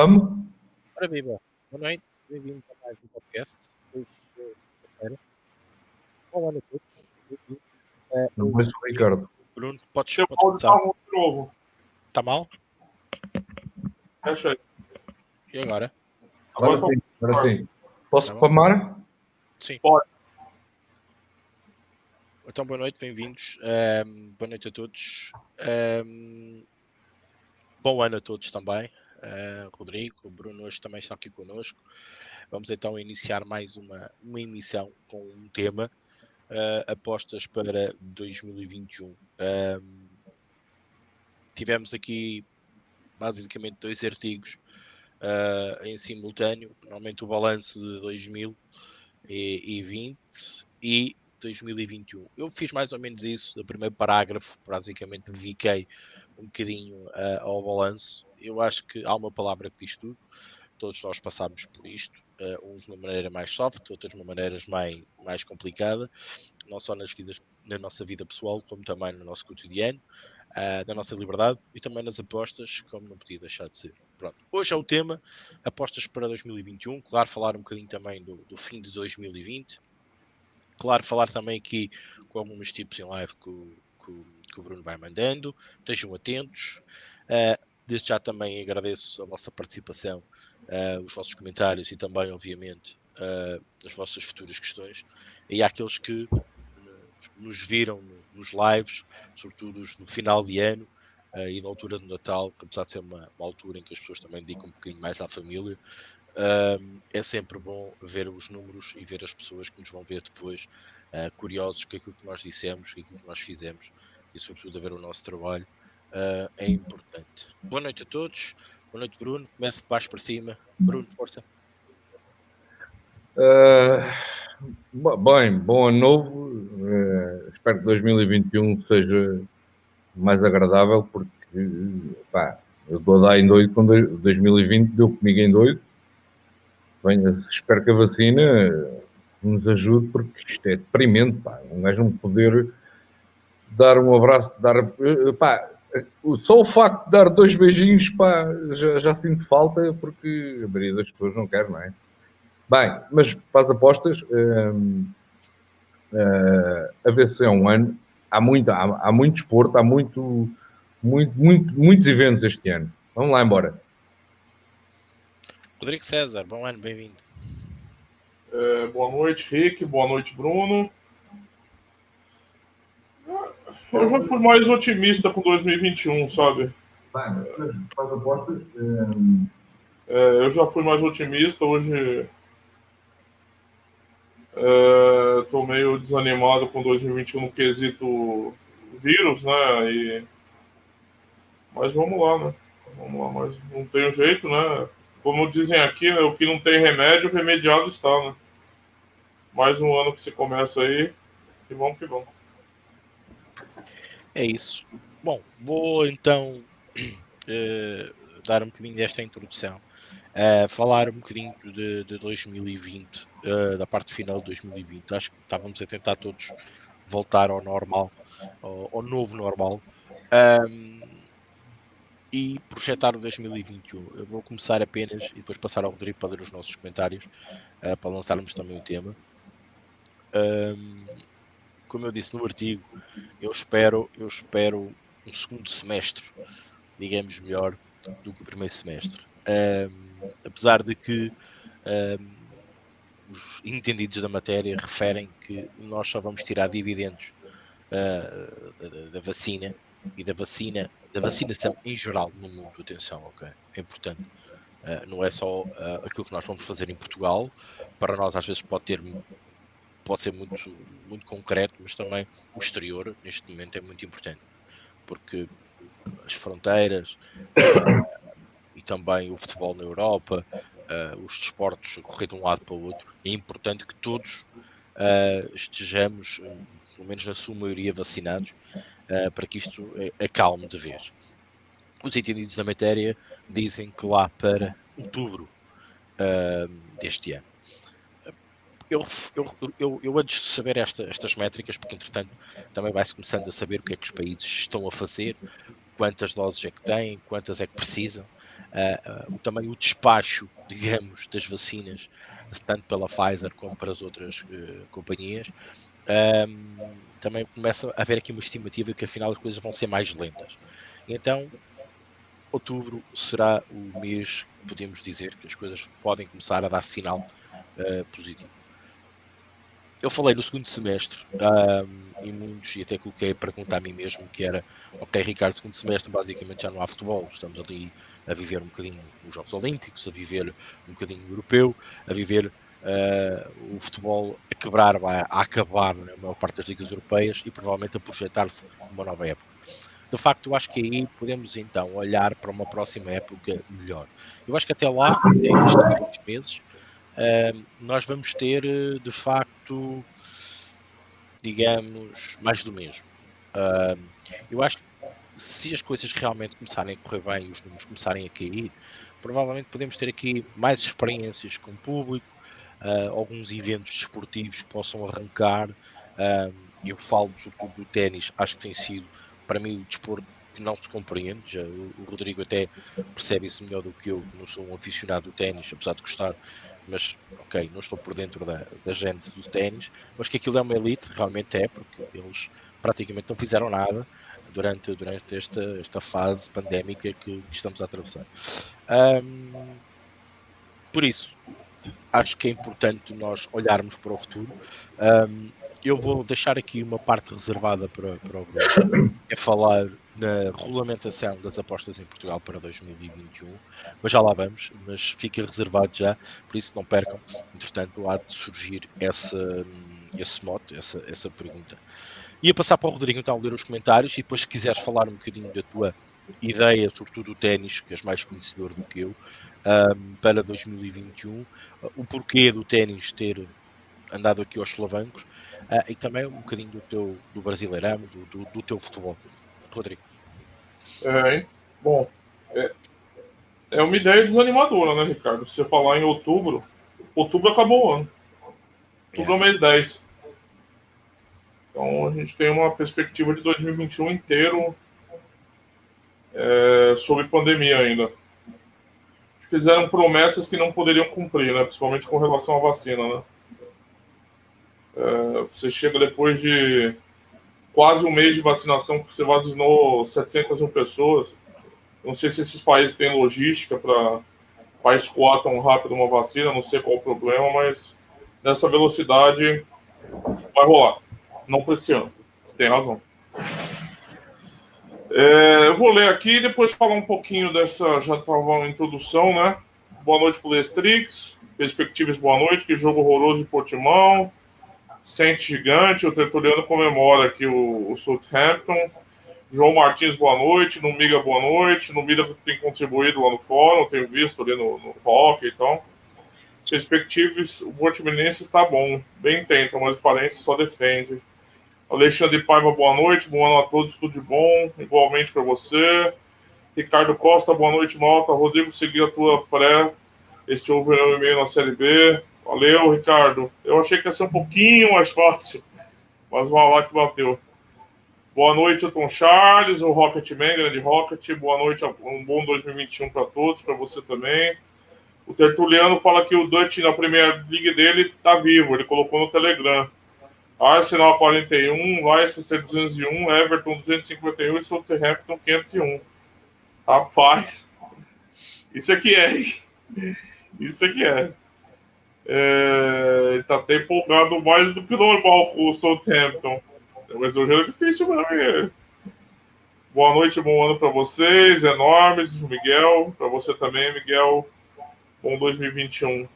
Vamos? Ora viva, boa noite, bem-vindos a mais um podcast. Hoje é segunda-feira. Olá a todos, bem-vindos. Eh, Não eu- conheço o Ricardo. Bruno, podes, podes começar. muito novo. Está mal? Fecha aí. E agora? Agora sim, agora sim. Posso Tá? Sim. Pode. Então, boa noite, bem-vindos. Ehm, boa noite a todos. Ehm, bom ano a todos também. Eh, Rodrigo, o Bruno hoje também está aqui connosco. Vamos então iniciar mais uma, uma emissão com um tema, eh, apostas para 2021. Ehm, tivemos aqui basicamente dois artigos eh, em simultâneo, normalmente o balanço de 2020 e 2021. Eu fiz mais ou menos isso no primeiro parágrafo, basicamente dediquei um bocadinho ah, ao balanço. Eu acho que há uma palavra que diz tudo. Todos nós passamos por isto, ah, uns de uma maneira mais soft, outros de uma maneira mais, mais complicada, não só nas vidas, na nossa vida pessoal, como também no nosso cotidiano, ah, na nossa liberdade e também nas apostas, como não podia deixar de ser. Pronto. Hoje é o tema, apostas para 2021. Claro, falar um bocadinho também do, do fim de 2020 claro, falar também aqui com alguns tipos em live que o- que o Bruno vai mandando. Estejam atentos. Uh, desde já também agradeço a vossa participação, uh, os vossos comentários e também, obviamente, uh, as vossas futuras questões. E àqueles que uh, nos viram no- nos lives, sobretudo no final de ano uh, e na altura do Natal, que apesar de ser uma, uma altura em que as pessoas também dedicam um bocadinho mais à família, um, é sempre bom ver os números e ver as pessoas que nos vão ver depois uh, curiosos com aquilo que nós dissemos, com aquilo que nós fizemos e sobretudo a ver o nosso trabalho uh, é importante. Boa noite a todos, boa noite Bruno, começa de baixo para cima. Bruno, força. Bo- bem, bom ano novo. Ah, espero que 2021 seja mais agradável, porque pá, eu estou a dar em doido com dois- 2020, deu comigo em doido. Bem, espero que a vacina nos ajude, porque isto é deprimente, pá. Um gajo poder dar um abraço, dar. eh, Pá, só o facto de dar dois beijinhos, pá, já, já sinto falta, porque a maioria das pessoas não quer, não é? Bem, mas para as apostas, hum, eh, a ver se é um ano. Há muito, há, há muito desporto, há muito, muito, muito, muitos eventos este ano. Vamos lá embora. Rodrigo César, bom ano, bem-vindo. É, boa noite, Rick. Boa noite, Bruno. Eu já fui mais otimista com 2021, sabe? Bem, as apostas, É, eu já fui mais otimista. Hoje estou meio desanimado com 2021 no quesito vírus, né? E... Mas vamos lá, né? Vamos lá, mas não tem jeito, né? Como dizem aqui, né? o que não tem remédio, remediado está, né? Mais um ano que se começa aí. E vamos que vamos. É isso. Bom, vou então eh, dar um bocadinho desta introdução. Eh, falar um bocadinho de, de 2020, eh, da parte final de 2020. Acho que estávamos a tentar todos voltar ao normal, ao, ao novo normal. Ahm, e projetar o 2021. Eu vou começar apenas e depois passar ao Rodrigo para ler os nossos comentários, eh, para lançarmos também o tema. Ahm, como eu disse no artigo, eu espero, eu espero um segundo semestre, digamos, melhor do que o primeiro semestre. Ahm, apesar de que ahm, os entendidos da matéria referem que nós só vamos tirar dividendos ah, da, da- vacina e da vacina, da vacinação em geral no mundo, atenção, ok? É importante. Ah, não é só ah, aquilo que nós vamos fazer em Portugal, para nós às vezes pode ter pode ser muito, muito concreto, mas também o exterior neste momento é muito importante, porque as fronteiras ah, e também o futebol na Europa, ah, os desportos correr de um lado para o outro, é importante que todos ah, estejamos, pelo menos na sua maioria, vacinados, para que isto acalme de vez. Os entendidos da matéria dizem que lá para outubro deste ano eu, eu, eu, antes de saber esta, estas métricas, porque entretanto também vai-se começando a saber o que é que os países estão a fazer, quantas doses é que têm, quantas é que precisam, uh, também o despacho, digamos, das vacinas, tanto pela Pfizer como para as outras uh, companhias, também começa a haver aqui uma estimativa que afinal as coisas vão ser mais lentas. Então, outubro será o mês que podemos dizer que as coisas podem começar a dar sinal uh, positivo. Eu falei no segundo semestre um, e muitos, e até coloquei a pergunta a mim mesmo, que era, ok Ricardo, segundo semestre basicamente já não há futebol, estamos ali a viver um bocadinho os Jogos Olímpicos, a viver um bocadinho o europeu, a viver uh, o futebol a quebrar, a acabar na maior parte das ligas europeias e provavelmente a projetar-se uma nova época de facto, eu acho que aí podemos então olhar para uma próxima época melhor. Eu acho que até lá, até estes meses, uh, nós vamos ter de facto, digamos, mais do mesmo. Uh, eu acho que se as coisas realmente começarem a correr bem e os números começarem a cair, provavelmente podemos ter aqui mais experiências com o público, uh, alguns eventos desportivos que possam arrancar. eu falo sobretudo do ténis, acho que tem sido para mim o desporto não se compreende, já, o, o Rodrigo até percebe isso melhor do que eu, não sou um aficionado do ténis, apesar de gostar, mas ok, não estou por dentro da, da gênese do ténis, mas que aquilo é uma elite, realmente é, porque eles praticamente não fizeram nada durante, durante esta, esta fase pandémica que, que estamos a atravessar. Um, por isso, acho que é importante nós olharmos para o futuro. Um, eu vou deixar aqui uma parte reservada para, para o grupo, é falar na regulamentação das apostas em Portugal para 2021, mas já lá vamos, mas fica reservado já, por isso não percam, entretanto há de surgir essa, esse mote, essa, essa pergunta. Ia passar para o Rodrigo então ler os comentários e depois se quiseres falar um bocadinho da tua ideia, sobretudo do ténis, que és mais conhecedor do que eu, um, para 2021, o porquê do ténis ter andado aqui aos solavancos uh, e também um bocadinho do teu do brasileirão, do, do, do teu futebol. Rodrigo. É, bom, é, é uma ideia desanimadora, né, Ricardo? Você falar em outubro, outubro acabou o ano. Outubro é, é mês 10. Então a gente tem uma perspectiva de 2021 inteiro é, sobre pandemia ainda. Fizeram promessas que não poderiam cumprir, né? principalmente com relação à vacina. Né? É, você chega depois de quase um mês de vacinação, você vacinou 700 mil pessoas. Não sei se esses países têm logística para escoar tão rápido uma vacina, não sei qual o problema, mas nessa velocidade vai rolar. Não para esse ano. Você tem razão. É, eu vou ler aqui e depois falar um pouquinho dessa. Já estava uma introdução, né? Boa noite Lestrix. Perspectivas, boa noite. Que jogo horroroso de Portimão. Sente Gigante, o Tertuliano comemora aqui o, o Southampton. João Martins, boa noite. No Miga, boa noite. No Miga tem contribuído lá no fórum, tenho visto ali no, no rock e tal. Perspectivas, o Portimonense está bom. Bem tenta, mas o Farense só defende. Alexandre Paiva, boa noite. Bom ano a todos, tudo de bom. Igualmente para você. Ricardo Costa, boa noite, Malta. Rodrigo, segui a tua pré. Este overall e-mail na Série B. Valeu, Ricardo. Eu achei que ia ser um pouquinho mais fácil, mas vamos lá que bateu. Boa noite, Tom Charles, o Rocketman, grande Rocket. Boa noite, um bom 2021 para todos, para você também. O Tertuliano fala que o Dutch na primeira liga dele tá vivo, ele colocou no Telegram. Arsenal 41, Leicester 201, Everton 251 e Southampton 501. Rapaz, isso aqui é. Isso aqui é. É, ele tá até empolgado mais do que normal com o Southampton. Mas hoje era difícil mesmo. Boa noite, bom ano para vocês, enormes, Miguel. Para você também, Miguel. Bom 2021.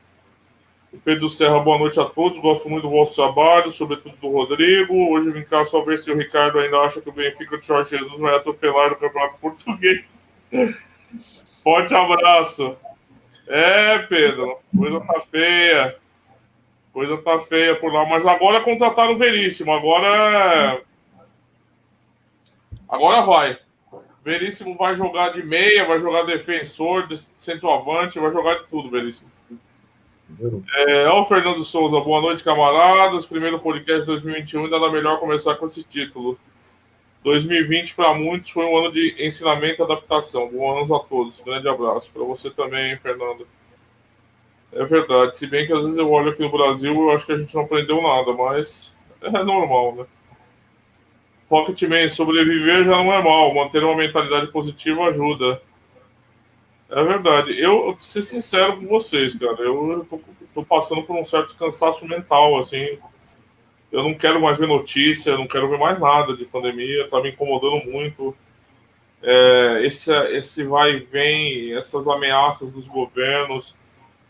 O Pedro Serra, boa noite a todos. Gosto muito do vosso trabalho, sobretudo do Rodrigo. Hoje vim cá só ver se o Ricardo ainda acha que o Benfica de Jorge Jesus vai atropelar o Campeonato Português. Forte abraço. É, Pedro, coisa tá feia. Coisa tá feia por lá. Mas agora contrataram o Veríssimo. Agora. Agora vai. Veríssimo vai jogar de meia, vai jogar defensor, de centroavante, vai jogar de tudo, Veríssimo. É, o Fernando Souza, boa noite, camaradas. Primeiro podcast de 2021, ainda dá melhor começar com esse título. 2020 para muitos foi um ano de ensinamento e adaptação. Bom ano a todos. Grande abraço para você também, Fernando. É verdade. Se bem que às vezes eu olho aqui no Brasil, eu acho que a gente não aprendeu nada, mas é normal, né? Pocketman, sobreviver já não é mal. Manter uma mentalidade positiva ajuda. É verdade. Eu, vou ser sincero com vocês, cara. Eu tô, tô passando por um certo cansaço mental, assim eu não quero mais ver notícia, não quero ver mais nada de pandemia, tá me incomodando muito. É, esse, esse vai e vem, essas ameaças dos governos.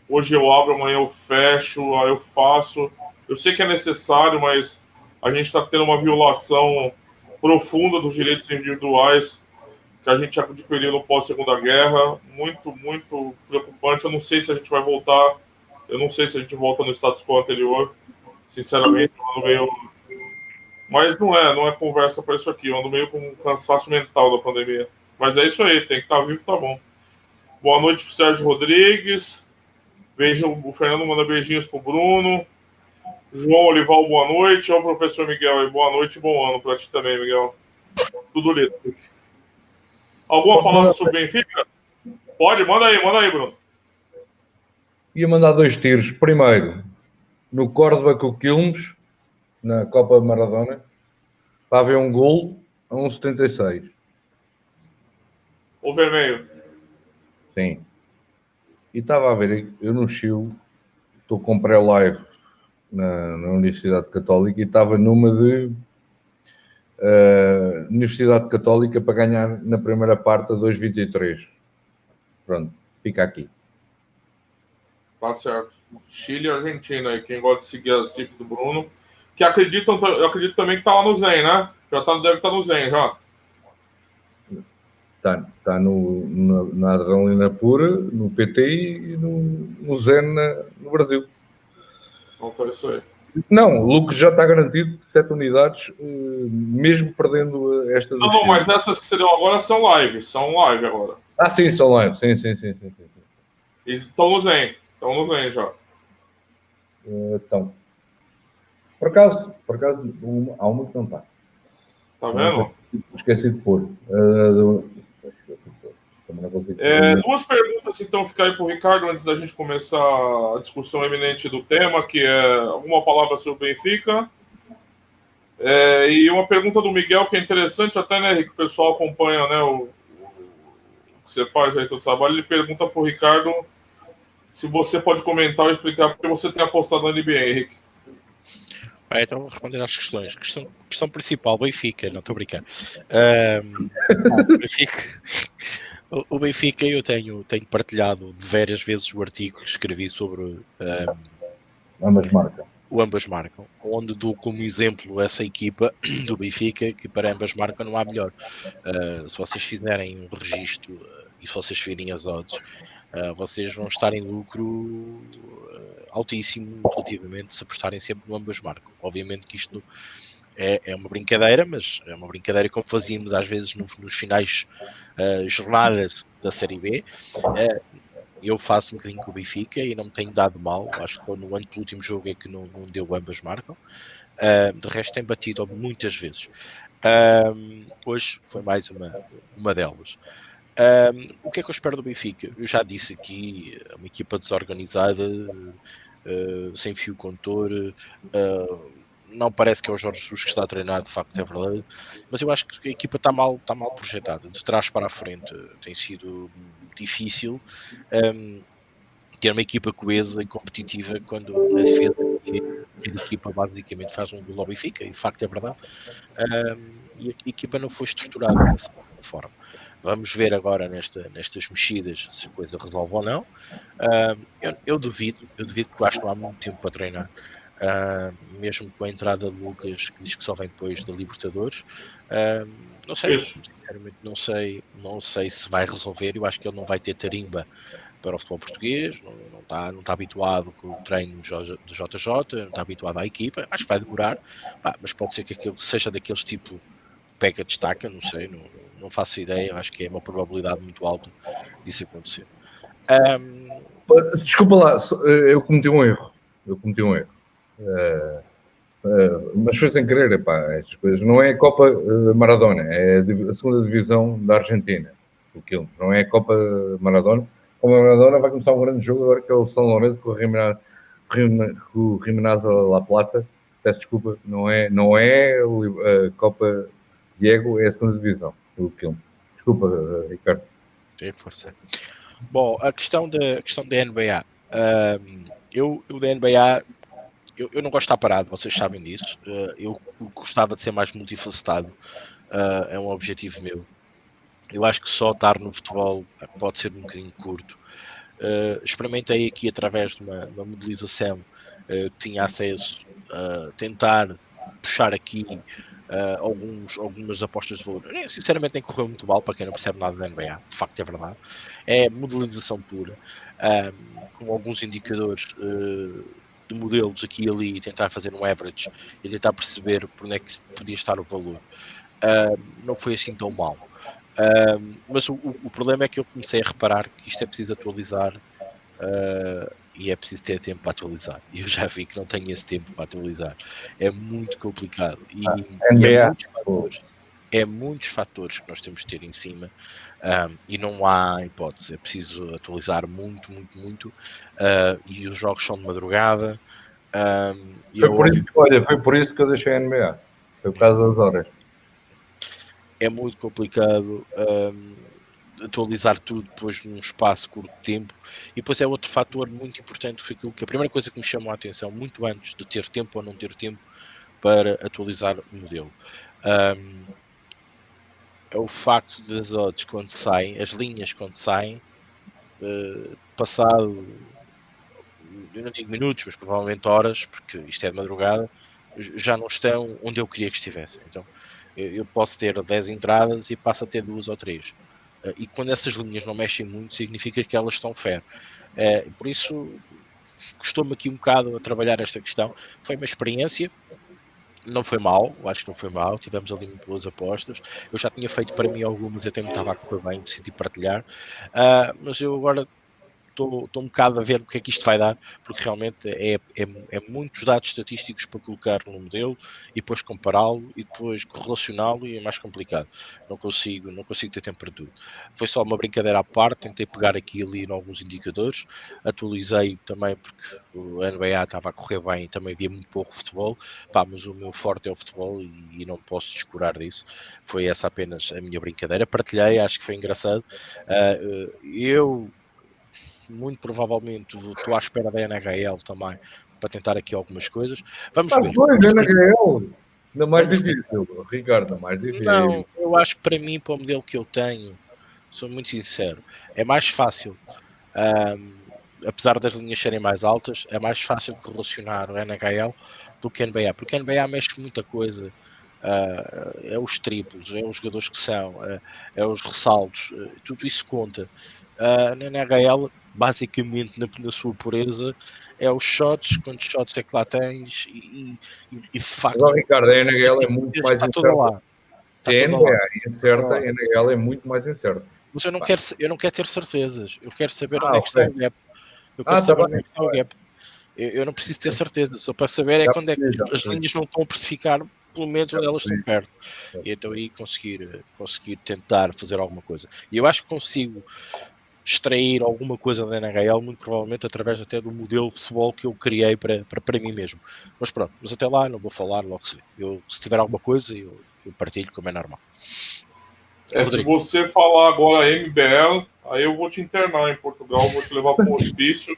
Hoje eu abro, amanhã eu fecho, aí eu faço. Eu sei que é necessário, mas a gente está tendo uma violação profunda dos direitos individuais que a gente adquiriu no pós-segunda guerra. Muito, muito preocupante. Eu não sei se a gente vai voltar. Eu não sei se a gente volta no status quo anterior. Sinceramente, eu ando meio. Mas não é, não é conversa para isso aqui. Eu ando meio com um cansaço mental da pandemia. Mas é isso aí, tem que estar tá vivo, tá bom. Boa noite pro Sérgio Rodrigues. Beijo, o Fernando manda beijinhos pro Bruno. João Olival, boa noite. Ó, professor Miguel aí, boa noite e bom ano para ti também, Miguel. Tudo lindo. Alguma Posso palavra sobre Benfica? Pode, manda aí, manda aí, Bruno. Ia mandar dois tiros. Primeiro, no Córdoba com o Quilmes, na Copa Maradona, para haver um gol a 1,76. O vermelho. Sim. E estava a ver, eu no Chile, estou com pré-live na, na, Universidade Católica e estava numa de uh, Universidade Católica para ganhar na primeira parte a 2,23. Pronto, fica aqui. Tá certo. Chile e Argentina aí, quem gosta de seguir as dicas do Bruno. Que acreditam, eu acredito também que tá lá no Zen, né? Já tá, deve estar tá no Zen já. Tá, tá no, na, na adrenalina pura, no PT e no, no Zen na, no Brasil. Então tá isso aí. Não, o Lucas já está garantido, sete unidades, eh, mesmo perdendo esta. Não, não, mas essas que você deu agora são live, são live agora. Ah, sim, são live, sim, sim, sim. sim, sim. E estão no Zen, estão no Zen já. Então, por acaso, por acaso uma, há uma que não está. Está vendo? Esqueci de pôr. Uh, é, duas perguntas então ficar aí para o Ricardo antes da gente começar a discussão eminente do tema, que é uma palavra sobre o Benfica. É, e uma pergunta do Miguel que é interessante, até né, que o pessoal acompanha né, o, o, que você faz aí todo trabalho. Ele pergunta para o Ricardo se você pode comentar ou explicar porque você tem apostado na NBA, Henrique. Ah, então vou responder às questões. Questão, questão principal, Benfica, não estou a brincar. Um, o, Benfica, o, Benfica, eu tenho, tenho partilhado várias vezes o artigo que escrevi sobre um, ambas marcam. O ambas marcam, onde dou como exemplo essa equipa do Benfica, que para ambas marcam não há melhor. Uh, se vocês fizerem um registro uh, e se vocês virem as odds, vocês vão estar em lucro uh, altíssimo relativamente se apostarem sempre no ambas marcam. Obviamente que isto é, é, uma brincadeira, mas é uma brincadeira como fazíamos às vezes no, nos finais uh, jornadas da Série B. eu faço um bocadinho com o Benfica e não me tenho dado mal. Acho que no ano último jogo é que não, não deu ambas marcam. de resto, tem batido muitas vezes. hoje foi mais uma, uma delas. Um, o que é que eu espero do Benfica? Eu já disse aqui, é uma equipa desorganizada, uh, sem fio condutor, uh, não parece que é o Jorge Jesus que está a treinar, de facto é verdade, mas eu acho que a equipa está mal, está mal projetada, de trás para a frente tem sido difícil um, ter uma equipa coesa e competitiva quando na defesa a equipa basicamente faz um gol ao Benfica, e de facto é verdade, um, e a equipa não foi estruturada dessa forma. Vamos ver agora nesta, nestas mexidas se a coisa resolve ou não. Uh, eu, eu, duvido, eu duvido porque eu acho que não há muito tempo para treinar. Uh, mesmo com a entrada de Lucas, que diz que só vem depois da Libertadores. Uh, não sei, sinceramente não sei, não sei se vai resolver. Eu acho que ele não vai ter tarimba para o futebol português, não, não, está, não está habituado com o treino do JJ, não está habituado à equipa. Acho que vai demorar, mas pode ser que aquilo seja daqueles tipo pega destaca, não sei, não, não faço ideia, acho que é uma probabilidade muito alta disso acontecer. Um... Desculpa lá, eu cometi um erro. Eu cometi um erro. Uh, Uh, mas foi sem querer, epá, estas coisas. Não é a Copa Maradona, é a, segunda divisão da Argentina. O Quilmes. Não é a Copa Maradona. A Maradona vai começar um grande jogo agora que é o São Lourenço com o Rimenaz La Plata. Peço desculpa, não é, não é a Copa Diego, é a segunda divisão do Quilmes. Desculpa, uh, Ricardo. Tem força. Bom, a questão da, questão da NBA. eu, eu da NBA eu, eu não gosto de estar parado, vocês sabem disso. Uh, eu gostava de ser mais multifacetado, uh, é um objetivo meu. Eu acho que só estar no futebol pode ser um bocadinho curto. Experimentei aqui através de uma, uma modelização que tinha acesso a tentar puxar aqui alguns, algumas apostas de valor. Sinceramente, nem correu muito mal para quem não percebe nada da NBA, de facto é verdade. É modelização pura, com alguns indicadores de modelos aqui e ali tentar fazer um average e tentar perceber por onde é que podia estar o valor. Uh, não foi assim tão mal. Uh, mas o, o, problema é que eu comecei a reparar que isto é preciso atualizar uh, e é preciso ter tempo para atualizar. E eu já vi que não tenho esse tempo para atualizar. É muito complicado. E, ah, e é muitos fatores, é muitos fatores que nós temos de ter em cima um, e não há hipótese, é preciso atualizar muito, muito, muito uh, e os jogos são de madrugada. Um, foi, por isso, olha, foi por isso que eu deixei a NBA, foi por causa das horas. É muito complicado um, atualizar tudo depois num espaço curto de tempo. E depois é outro fator muito importante, foi aquilo que a primeira coisa que me chamou a atenção, muito antes de ter tempo ou não ter tempo para atualizar o modelo. Um, é o facto das odds quando saem, as linhas quando saem, uh, passado, eu não digo minutos, mas provavelmente horas, porque isto é de madrugada, já não estão onde eu queria que estivessem. Então eu, posso ter 10 entradas e passo a ter duas ou três. Uh, e quando essas linhas não mexem muito, significa que elas estão fair. Uh, por isso, custou-me aqui um bocado a trabalhar esta questão. Foi uma experiência, não foi mal, acho que não foi mal, tivemos ali muito boas apostas. Eu já tinha feito para mim algumas, até me estava a correr bem, decidi partilhar, uh, mas eu agora estou um bocado a ver o que é que isto vai dar, porque realmente é, é, é muitos dados estatísticos para colocar no modelo e depois compará-lo e depois correlacioná-lo e é mais complicado. Não consigo, não consigo ter tempo para tudo. Foi só uma brincadeira à parte, tentei pegar aqui e ali em alguns indicadores, atualizei também porque o NBA estava a correr bem e também havia muito pouco futebol, pá, mas o meu forte é o futebol e, e não posso descurar disso. Foi essa apenas a minha brincadeira. Partilhei, acho que foi engraçado. Uh, eu muito provavelmente estou à espera da NHL também para tentar aqui algumas coisas. Vamos ah, ver. Pois, NHL, ainda mais difícil, Ricardo, ainda mais difícil. Não, eu acho que para mim, para o modelo que eu tenho, sou muito sincero, é mais fácil, um, apesar das linhas serem mais altas, é mais fácil correlacionar o NHL do que a NBA, porque a NBA mexe muita coisa. Uh, é os triplos, é os jogadores que são, é, é os ressaltos, uh, tudo isso conta. Uh, na NHL basicamente na, na, sua pureza é os shots, quantos shots é que lá tens e, e, e facto. Mas, Ricardo, a NHL é muito mais incerta. Se a NBA é incerta, a NHL é muito mais incerta. Mas eu não, quero, eu não quero ter certezas, eu quero saber ah, onde é que está o gap. Eu quero ah, saber tá onde é que está o gap. Eu, eu, não preciso ter certeza, só para saber é quando é que as linhas não estão a precificar, pelo menos onde elas estão perto. E então aí conseguir, conseguir tentar fazer alguma coisa. E eu acho que consigo extrair alguma coisa da NHL, muito provavelmente através até do modelo de futebol que eu criei para, para, para mim mesmo. Mas pronto, mas até lá não vou falar, logo se vê. Eu, se tiver alguma coisa, eu, eu partilho como é normal. É, se você falar agora MBL, aí eu vou te internar em Portugal, vou te levar para um hospício.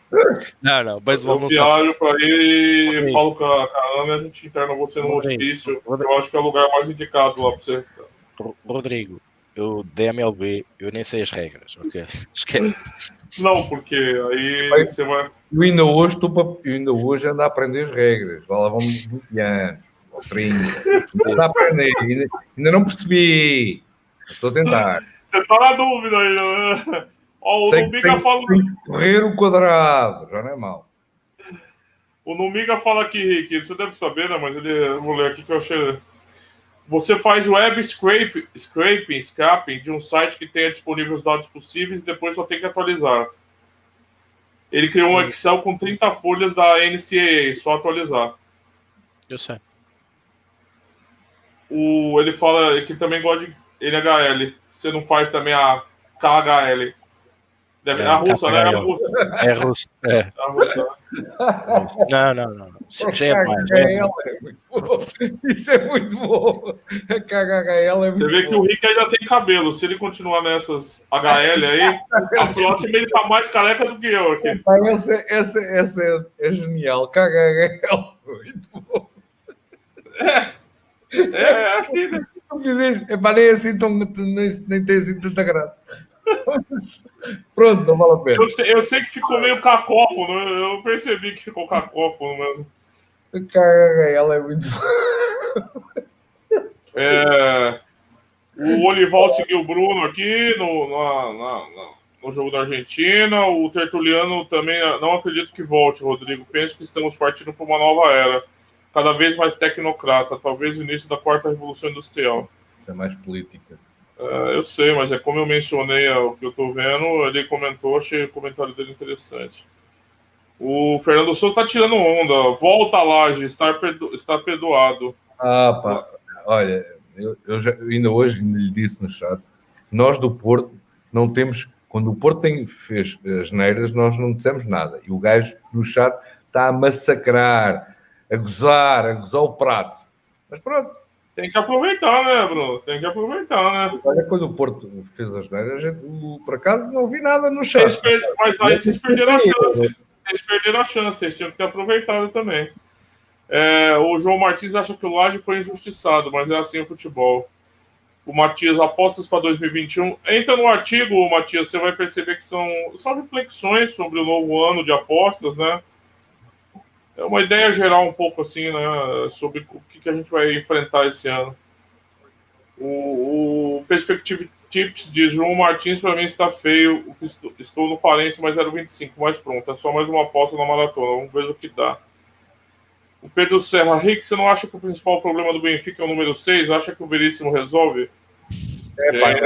Não, não, mas vamos Eu viajo para ele e falo com a, com a Ana, a gente interna você no Rodrigo, hospício. Eu acho que é o lugar mais indicado lá para você ficar. Rodrigo, eu DMLB, eu nem sei as regras, ok? Esquece. Não, porque aí Mas, você vai. Eu ainda hoje estou para. Eu ainda hoje ando a aprender as regras. Lá vamos 20 anos, ou 30. Ainda a aprender, ainda, ainda não percebi. Estou a tentar. Você está na dúvida ainda, né? Ó, o Sei Numiga fala. Correr o quadrado, já não é mal. O Numiga fala aqui, que você deve saber, né? Mas ele. Vou ler aqui que eu achei você faz web scrape, scraping, scraping de um site que tenha disponível os dados possíveis e depois só tem que atualizar. Ele criou um Excel com 30 folhas da NCAA, só atualizar. Eu sei. o, ele fala que também gosta de NHL. Você não faz também a KHL. Deve, é, a russa, né? É a russa. É a russa. É. é a russa. Não, não, não. Isso é mais. É Isso é muito bom. KHL é muito Você vê bom. que o Rick ainda tem cabelo. Se ele continuar nessas HL aí, a próxima ele tá mais careca do que eu aqui. Essa, essa, essa é, é genial. KHL. Muito bom. É. É, assim, né? É para nem assim, tão, nem, nem tem assim tanta graça. Pronto, não vale a pena. Eu sei, eu sei, que ficou meio cacófono, eu percebi que ficou cacófono mesmo. Cara, ela é muito. É, o Olival seguiu o Bruno aqui no, na, na, no jogo da Argentina. O Tertuliano também não acredito que volte, Rodrigo. Penso que estamos partindo para uma nova era cada vez mais tecnocrata, talvez o início da quarta revolução industrial. Isso é mais política. É, eu sei, mas é como eu mencionei é, o que eu estou vendo, ele comentou, achei o comentário dele interessante. O Fernando Souza está tirando onda. Volta lá, está, perdo, está perdoado. Ah, pá. Olha, eu, eu já, ainda hoje lhe disse no chat, nós do Porto não temos. Quando o Porto tem, fez as neiras, nós não dissemos nada. E o gajo no chat está a massacrar a gozar, a gozar o prato. Mas pronto. Tem que aproveitar, né, Bruno? Tem que aproveitar, né? Olha, quando o Porto fez as neiras, por acaso não vi nada no chat. Per... Mas aí vocês perderam a chance. Vocês perderam a chance, vocês tinham que ter aproveitado também. É, o João Martins acha que o Laje foi injustiçado, mas é assim o futebol. O Matias, apostas para 2021. Entra no artigo, Matias, você vai perceber que são só reflexões sobre o novo ano de apostas, né? É uma ideia geral um pouco assim, né, sobre o que, a gente vai enfrentar esse ano. O, o Perspective Tips de João Martins, para mim está feio. Estou no Farense, mas era o 25, mas pronto. É só mais uma aposta na maratona. Vamos ver o que dá. O Pedro Serra, Rick, você não acha que o principal problema do Benfica é o número 6? Acha que o Veríssimo resolve? É, pai,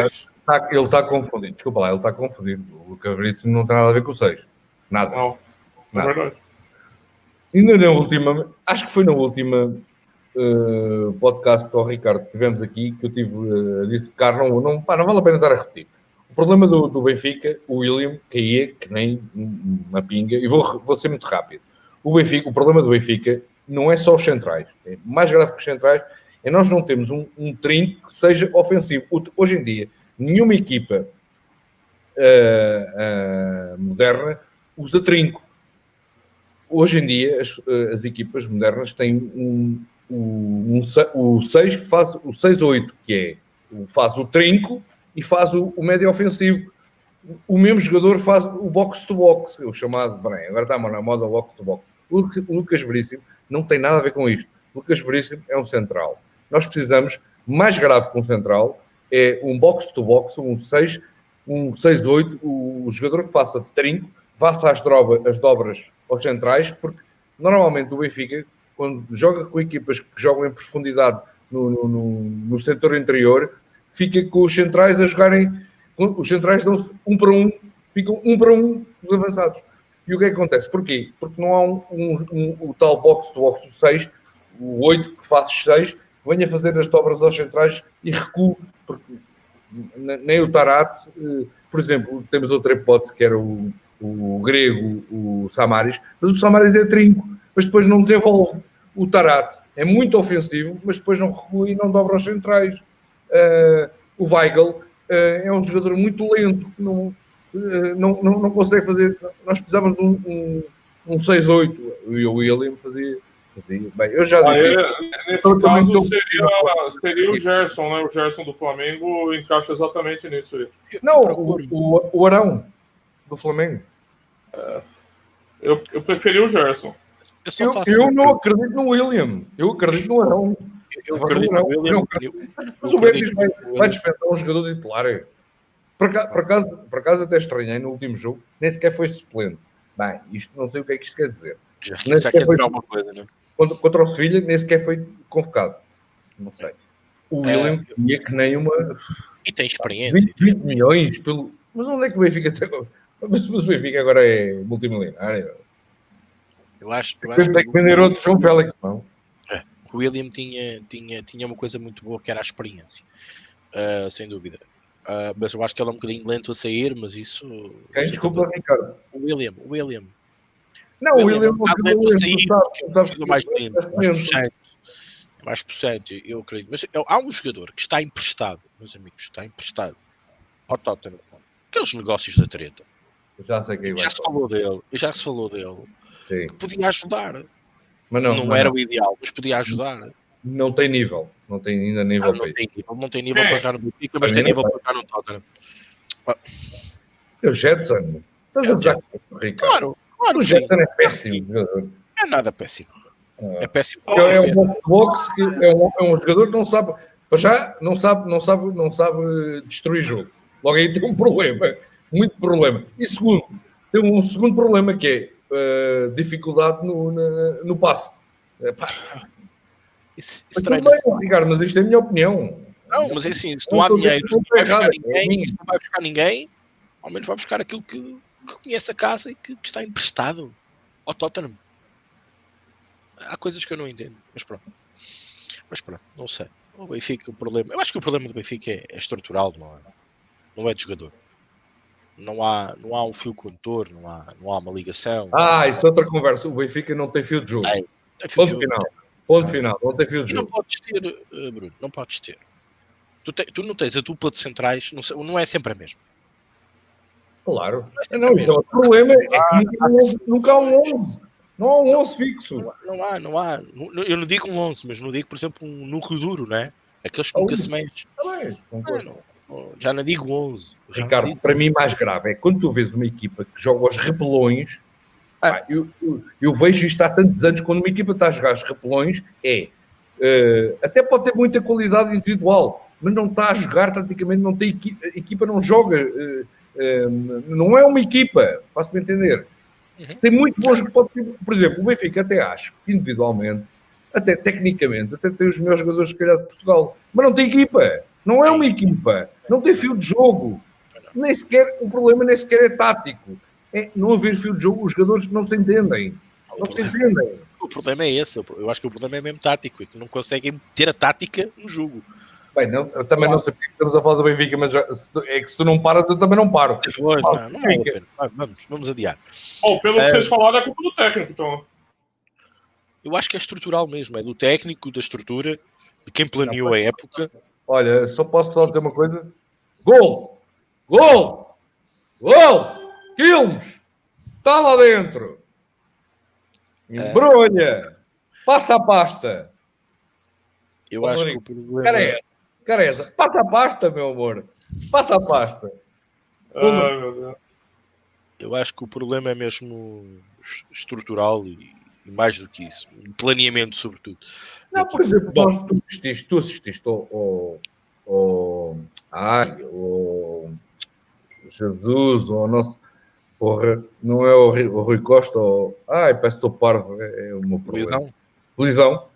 tá, ele está confundido. Desculpa lá, ele está confundido. O Veríssimo não tem nada a ver com o 6. Nada. Não, é nada. é verdade. Ainda na última, acho que foi na última uh, podcast ao Ricardo que tivemos aqui, que eu tive uh, a dissecar, não, não, não vale a pena estar a repetir. O problema do, do Benfica, o William caía que nem uma pinga, e vou, vou ser muito rápido. O Benfica, o problema do Benfica não é só os centrais, é mais grave que os centrais, é nós não temos um, um trinco que seja ofensivo. Hoje em dia, nenhuma equipa uh, moderna usa trinco hoje em dia as, eh, as equipas modernas têm um, um, um, o 6 que faz o 6-8, que é faz o trinco e faz o, o médio ofensivo. O mesmo jogador faz o box to box, o chamado, bem, agora está na moda box to box. O Lucas Veríssimo não tem nada a ver com isto. O Lucas Veríssimo é um central. Nós precisamos, mais grave que um central, é um box to box, um 6, um 6-8, o, o jogador que faça trinco, faça as, droba, as dobras aos centrais, porque normalmente o Benfica, quando joga com equipas que jogam em profundidade no, no, no, no setor interior, fica com os centrais a jogarem. Os centrais dão um para um, ficam um para um os avançados. E o que, é que acontece? Porquê? Porque não há um, um, um, o tal box do box 6, o 8 que faz 6, venha fazer as dobras aos centrais e recua, porque nem o Tarat, eh, por exemplo, temos outra hipótese que era o, o grego, o Samaris, mas o Samaris é trinco, mas depois não desenvolve. O Tarat é muito ofensivo, mas depois não recua e não dobra os centrais. Uh, o Weigl uh, é um jogador muito lento, não, uh, não, não, não, consegue fazer. Nós precisávamos de um, um, um 6-8 e o William fazia. fazia. Bem, eu já disse. Aí, nesse caso seria, seria o Gerson, né? O Gerson do Flamengo encaixa exatamente nisso aí. Não, o, o, o Arão do Flamengo. É, eu, eu preferi o Gerson. Eu, eu, eu não acredito no William. Eu acredito no Arão. Eu, eu acredito no William. Mas o Betis vai, vai dispensar um jogador titular. Por acaso, por, acaso, por acaso até estranhei no último jogo, nem sequer foi suplente. Bem, isto não sei o que é que isto quer dizer. Já, nem já quer dizer alguma coisa, né? Contra, contra o Sevilha, nem sequer foi convocado. Não sei. O é, William tinha que nem uma. E tem experiência. 20, 20 milhões pelo. Mas onde é que o Benfica tem agora? Mas o Benfica agora é multimilionário. Eu acho, eu acho tem que vender outro João Félix, não. É, o William tinha, tinha, tinha uma coisa muito boa que era a experiência, uh, sem dúvida. Uh, mas eu acho que ele é um bocadinho lento a sair, mas isso. Quem? Desculpa, Ricardo. O William, o William. Não, o William, William é um lento a sair, porque é mais lento, mais possante. É mais possante, eu acredito. Mas há um jogador que está emprestado, meus amigos, está emprestado ao Tottenham. Aqueles negócios da treta. Já sei que já se falou dele, já se falou dele. Sim. Que podia ajudar. Mas não, não mas era não. o ideal, mas podia ajudar. Não tem nível. Não tem ainda nível Ah, para não, tem nível, não tem nível É. para jogar no Benfica, mas tem nível não para jogar no Tottenham. É o Jetson. Estás É a o dizer, Ricardo? Claro, claro, O sim. Jetson é péssimo. É nada péssimo. É péssimo. É, é um box- box que é um, é um jogador que não sabe, para já não sabe, não sabe, não sabe destruir jogo. Logo aí tem um problema, muito problema. E segundo, tem um segundo problema que é eh, dificuldade no, na- no passe. Eh, pá, Isso, mas isso treina-se. bem, Ricardo, mas isto é a minha opinião. Não, mas é assim, se Não há dinheiro, se não vai buscar é ninguém, se não vai buscar ninguém, ao menos vai buscar aquilo que, que conhece a casa e que, que está emprestado ao Tottenham. Há coisas que eu não entendo, mas pronto. Mas pronto, não sei. O Benfica, o problema. Eu acho que o problema do Benfica é, é estrutural, não é? Não é de jogador. Não há, não há um fio condutor, não há, não há uma ligação. Ah, isso é outra conversa. O Benfica não tem fio de jogo. Tem, tem fio de Ponto jogo. final. Ponto final. Não tem fio de Não jogo. podes ter, eh, Bruno, não podes ter. Tu, te- tu não tens a dupla de centrais, não, não é sempre a mesma. Claro. Não é Não, então, o problema é que nunca há um 11 nunca há um 11. Não há um 11 fixo. Não, não há, não há. Não- Eu não digo um 11, mas não digo, por exemplo, um núcleo duro, não é? Aqueles que nunca se mexe. Está bem, Ah, concordo. não, não, já não digo 11. já não Ricardo, digo- para mim mais grave é quando tu vês uma equipa que joga aos repelões. Ah. pá, eu, eu- eu vejo isto há tantos anos, quando uma equipa está a jogar os repelões, é eh, até pode ter muita qualidade individual, mas não está a jogar taticamente, não tem equi- a equipa não joga, eh, eh, não é uma equipa, faço-me entender. Uhum. Tem muitos bons, pode ter- por exemplo, o Benfica até acho, individualmente, até tecnicamente, até tem os melhores jogadores se calhar de Portugal, mas não tem equipa, não é uma equipa, não tem fio de jogo, nem sequer, o problema nem sequer é tático, é não haver fio de jogo, os jogadores não se entendem, o, não se problema, entendem. o problema é esse. Eu acho que o problema é mesmo tático, é que não conseguem ter a tática no jogo. Bem, não, eu também não sei porque estamos a falar do Benfica, mas já- se tu- é que se tu não paras, eu também não paro. Pois, não, não vale a pena. Vai, Vamos, vamos adiar. Bom, pelo que É. vocês falaram, é culpa do técnico, então. Eu acho que é estrutural mesmo, é do técnico, da estrutura, de quem planeou a época. Olha, só posso só dizer uma coisa: gol! Gol! Gol! Quilmes! Está lá dentro! Embrulha! Passa a pasta! Eu acho que o problema. Careza! Careza! Passa a pasta, meu amor! Passa a pasta! Ai, meu Deus. Eu acho que o problema é mesmo es- estrutural e mais do que isso. Planeamento, sobretudo. Não, por exemplo, Bom. nós, tu assististe, tu assististe ao, ao, ao, ai, ao Jesus, ao nosso. Porra, não é o, Rui- o Rui Costa, ou, ai, peço que estou parvo, é, é o meu problema. Luizão, Lisão,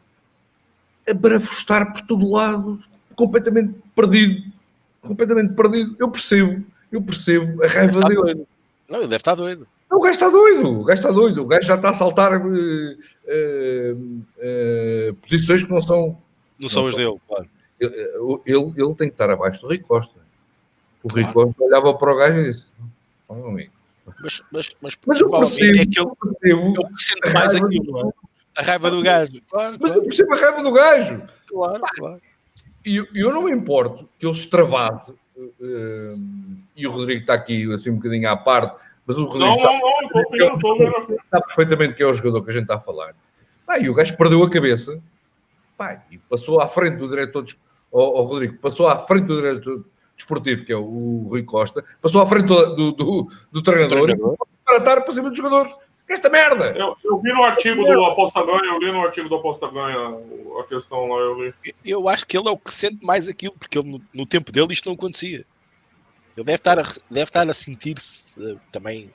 a barafustar por todo lado, completamente perdido. Completamente perdido. Eu percebo, eu percebo a raiva dele. Não, ele deve estar doido. O gajo está doido, o gajo está doido, o gajo já está a saltar eh, eh, eh, posições que não são. Não são Não são. dele, claro. Ele, ele, ele tem que estar abaixo do Rui Costa. O Rui Claro. Costa olhava para o gajo e disse: "Ó, meu amigo." Mas, mas, mas, Mas eu percebo, é aquele eu percebo que sente a mais aquilo, é? A raiva do gajo. Claro, mas eu claro, percebo a raiva do gajo. claro, claro. E eu, eu não me importo que ele extravase, eh, e o Rodrigo está aqui assim um bocadinho à parte, mas o Rodrigo Não, sabe, não, não, vendo, eu tô vendo aqui. sabe perfeitamente que é o jogador que a gente está a falar. Pá, e o gajo perdeu a cabeça pá, e passou à frente do diretor, des- ó, ó, Rodrigo, passou à frente do diretor desportivo, que é o, o Rui Costa, passou à frente do, do, do- do treinador, Treinador. para estar para cima dos jogadores. Esta merda! Eu, eu vi no artigo do Aposta Ganha, eu li no artigo do Aposta Ganha a questão lá, eu li. Eu acho que ele é o que sente mais aquilo, porque ele, no, no tempo dele isto não acontecia. Ele deve estar a, deve estar a sentir-se eh, também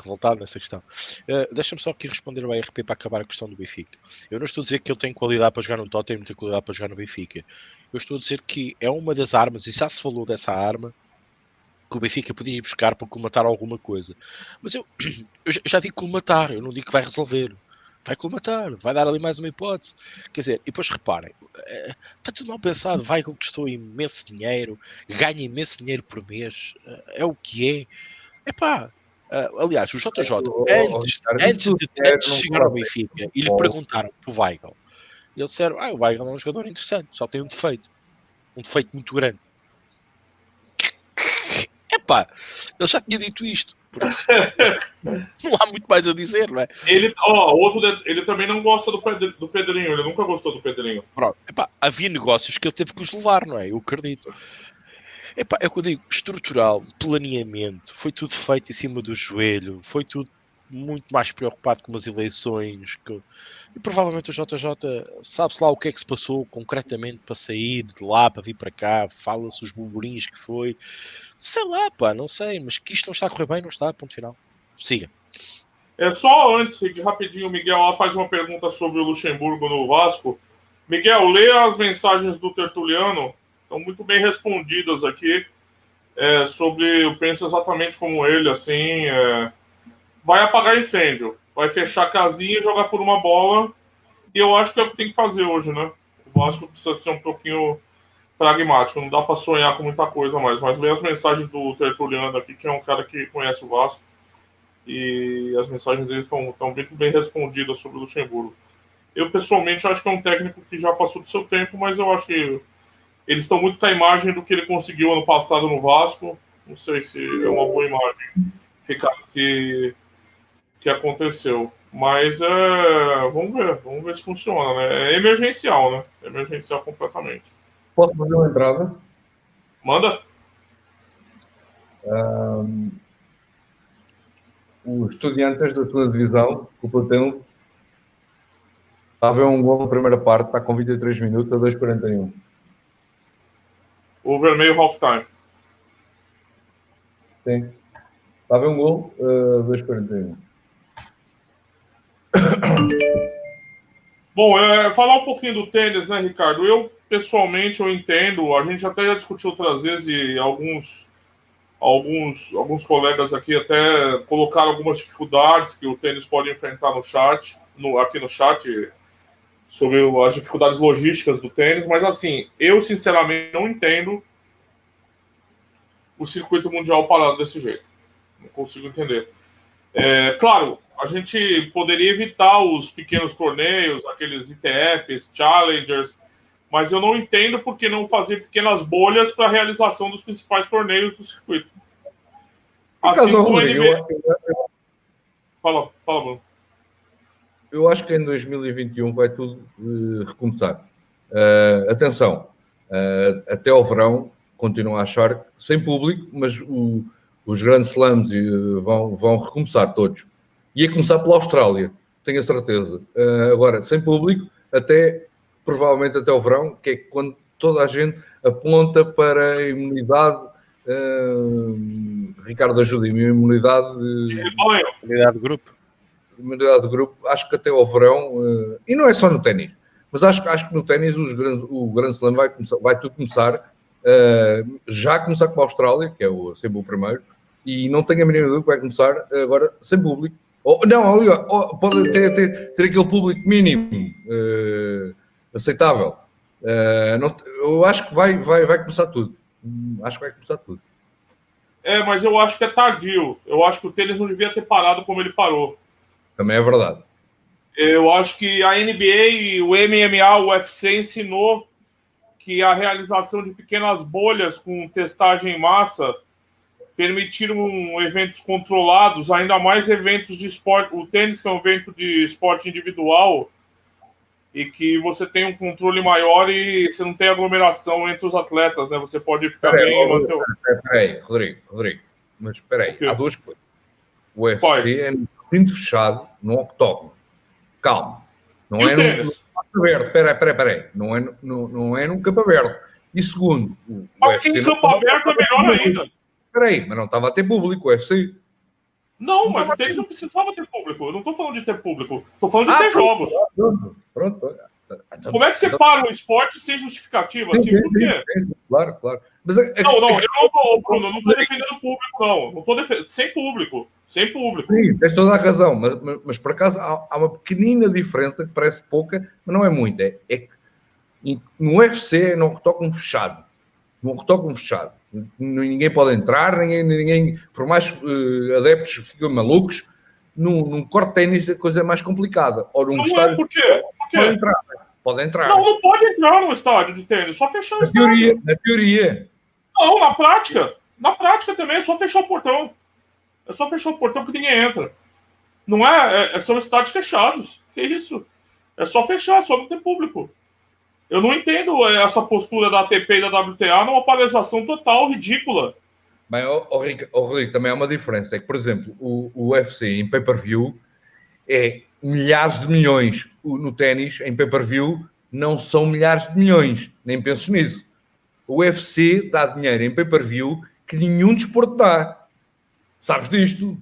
revoltado nessa questão. Eh, Deixa-me só aqui responder ao RP para acabar a questão do Benfica. Eu não estou a dizer que ele tem qualidade para jogar no Tottenham, tem qualidade para jogar no Benfica. Eu estou a dizer que é uma das armas, e já se falou dessa arma, que o Benfica podia ir buscar para colmatar alguma coisa. Mas eu, eu já digo colmatar, eu não digo que vai resolver. Vai colmatar, vai dar ali mais uma hipótese. Quer dizer, e depois reparem, eh, está tudo mal pensado. Vai que custou imenso dinheiro, ganha imenso dinheiro por mês, eh, é o que é. Epá, uh, aliás, o JJ, antes, antes, de, antes de chegar ao Benfica, e lhe perguntaram para o Weigl, e eles disseram: Ah, o Weigl é um jogador interessante, só tem um defeito, um defeito muito grande. Epá, ele já tinha dito isto. Não há muito mais a dizer, não é? Ele, ó, outro, ele também não gosta do, Pedro, do Pedrinho, ele nunca gostou do Pedrinho. Pronto, epá, havia negócios que ele teve que os levar, não é? Eu acredito. Epá, é o que eu digo, estrutural, planeamento, foi tudo feito em cima do joelho, foi tudo muito mais preocupado com umas eleições. Que... E provavelmente o JJ sabe-se lá o que é que se passou concretamente para sair de lá, para vir para cá, fala-se os burburinhos que foi. Sei lá, pá, não sei, mas que isto não está a correr bem, não está, ponto final. Siga. É só antes, rapidinho, o Miguel faz uma pergunta sobre o Luxemburgo no Vasco. Miguel, lê as mensagens do Tertuliano, estão muito bem respondidas aqui. É, sobre, eu penso exatamente como ele, assim, é, vai apagar incêndio, vai fechar a casinha e jogar por uma bola. E eu acho que é o que tem que fazer hoje, né? O Vasco precisa ser um pouquinho pragmático, não dá para sonhar com muita coisa mais. Mas lê as mensagens do Tertuliano aqui, que é um cara que conhece o Vasco, e as mensagens dele estão, bem, bem respondidas sobre o Luxemburgo. Eu, pessoalmente, acho que é um técnico que já passou do seu tempo, mas eu acho que eles estão muito com a imagem do que ele conseguiu ano passado no Vasco. Não sei se é uma boa imagem ficar que que aconteceu. Mas é, vamos ver, vamos ver se funciona, né? É emergencial, né? É emergencial completamente. Posso fazer uma entrada? Manda. Um, os estudiantes da segunda divisão, o Platense, está a ver um gol na primeira parte, está com 23 minutos a 2,41. O vermelho half-time. Sim. Está a ver um gol a 2,41. Bom, é, falar um pouquinho do tênis, né, Ricardo? Eu, pessoalmente, eu entendo, a gente até já discutiu outras vezes e alguns, alguns, alguns colegas aqui até colocaram algumas dificuldades que o tênis pode enfrentar no chat, no, aqui no chat, sobre as dificuldades logísticas do tênis, mas assim, eu sinceramente não entendo o circuito mundial parado desse jeito. Não consigo entender. É, claro, a gente poderia evitar os pequenos torneios, aqueles ITFs, Challengers, mas eu não entendo por que não fazer pequenas bolhas para a realização dos principais torneios do circuito. Assim como NBA... eu, eu, Fala, fala, Bruno. Eu acho que em 2021 vai tudo uh, recomeçar. Uh, atenção, uh, até ao verão continuo a achar sem público, mas o, os grandes slams vão, vão recomeçar todos. Ia começar pela Austrália, tenho a certeza. Uh, agora, sem público, até provavelmente até o verão, que é quando toda a gente aponta para a imunidade. Uh, Ricardo, ajude-me, imunidade. Imunidade de grupo. Imunidade de grupo, acho que até ao verão, uh, e não é só no ténis, mas acho, acho que no ténis o Grand Slam vai, começar, vai tudo começar. Uh, já começar com a Austrália, que é o, sempre o primeiro, e não tenho a mínima dúvida que vai começar agora sem público, ou, não, ó, pode ter, ter, ter, aquele público mínimo uh, aceitável. Uh, não, eu acho que vai, vai, vai começar tudo. Acho que vai começar tudo. É, mas eu acho que é tardio. Eu acho que o tênis não devia ter parado como ele parou. Também é verdade. Eu acho que a NBA, o MMA, o UFC ensinou que a realização de pequenas bolhas com testagem em massa permitiram eventos controlados, ainda mais eventos de esporte. O tênis, que é um evento de esporte individual, e que você tem um controle maior e você não tem aglomeração entre os atletas, né? Você pode ficar peraí, bem. Manter... Peraí, Rodrigo, Rodrigo, mas peraí, há duas coisas. O UFC Pode. é no cinto fechado, no octógono. Calma. Não e é no, no campo aberto. Peraí, peraí, peraí. Não é, no, não é num campo aberto. E segundo, o assim, UFC campo aberto é melhor ainda. Peraí, mas não estava a ter público, o UFC. Não, mas o tênis não precisava ter público. Eu não estou falando de ter público. Estou falando de ah, ter pronto, jogos. Pronto, pronto. Como é que você para o esporte sem justificativa? Assim, por quê? Claro, claro. Mas é, é, não, não, eu não tô, Bruno, eu não estou defendendo o público, não. Não defendendo. Sem público. Sem público. Sim, tens toda a razão. Mas, mas, mas por acaso há, há, uma pequenina diferença que parece pouca, mas não é muita. É, é que no UFC não retoca um fechado. Não retoca um fechado. Ninguém pode entrar, ninguém, ninguém por mais uh, adeptos ficam malucos. Num, num corte de ténis a coisa é mais complicada. Ou num não estádio, é por quê? Por quê? Pode entrar. Pode entrar. Não, não pode entrar no estádio de tênis, só fechar o na estádio. Teoria, na teoria. Não, na prática. Na prática também, é só fechar o portão. É só fechar o portão que ninguém entra. Não é, é são estádios fechados. Que isso? É só fechar, só não ter público. Eu não entendo essa postura da ATP e da WTA numa paralisação total, ridícula. Bem, o, o, o Rodrigo, também há uma diferença. É que, por exemplo, o, o UFC em pay-per-view é milhares de milhões. No ténis, em pay-per-view, não são milhares de milhões. Nem penso nisso. O UFC dá dinheiro em pay-per-view que nenhum desporto dá. Sabes disto?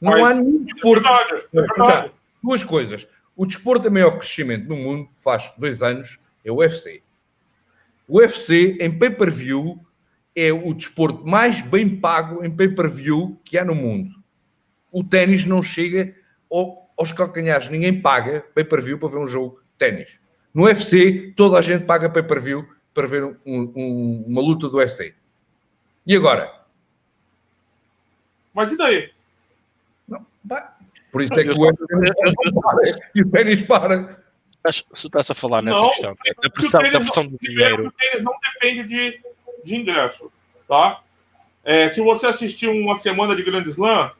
Não Mas há nenhum desporto. É verdade, é verdade. Já, duas coisas. O desporto de maior crescimento no mundo, faz dois anos, é o UFC. O UFC, em pay-per-view, é o desporto mais bem pago em pay-per-view que há no mundo. O ténis não chega ao, aos calcanhares. Ninguém paga pay-per-view para ver um jogo de ténis. No UFC, toda a gente paga pay-per-view para ver um- um- uma luta do UFC. E agora? Mas e daí? Não. Por isso é que o UFC e o ténis para. Mas se estás a falar nessa Não, questão da porque pressão, da pressão não- do dinheiro, O tênis não depende de, de ingresso, tá? É, se você assistir uma semana de Grand Slam,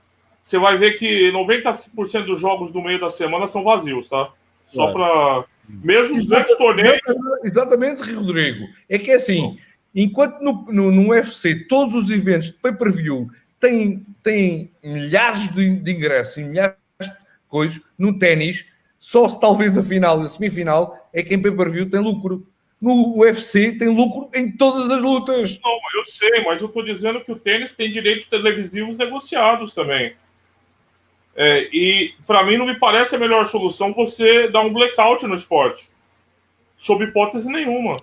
você vai ver que 90% dos jogos do meio da semana são vazios, tá? Só para Mesmo os grandes torneios. Exatamente, Rodrigo. É que é assim, enquanto no, no, no UFC todos os eventos de pay-per-view têm, têm milhares de, de ingressos e milhares de coisas, no ténis, só se talvez a final e a semifinal é que em pay-per-view tem lucro. No UFC tem lucro em todas as lutas. Não, eu sei, mas eu estou dizendo que o tênis tem direitos televisivos negociados também. É, e para mim não me parece a melhor solução você dar um blackout no esporte. Sob hipótese nenhuma.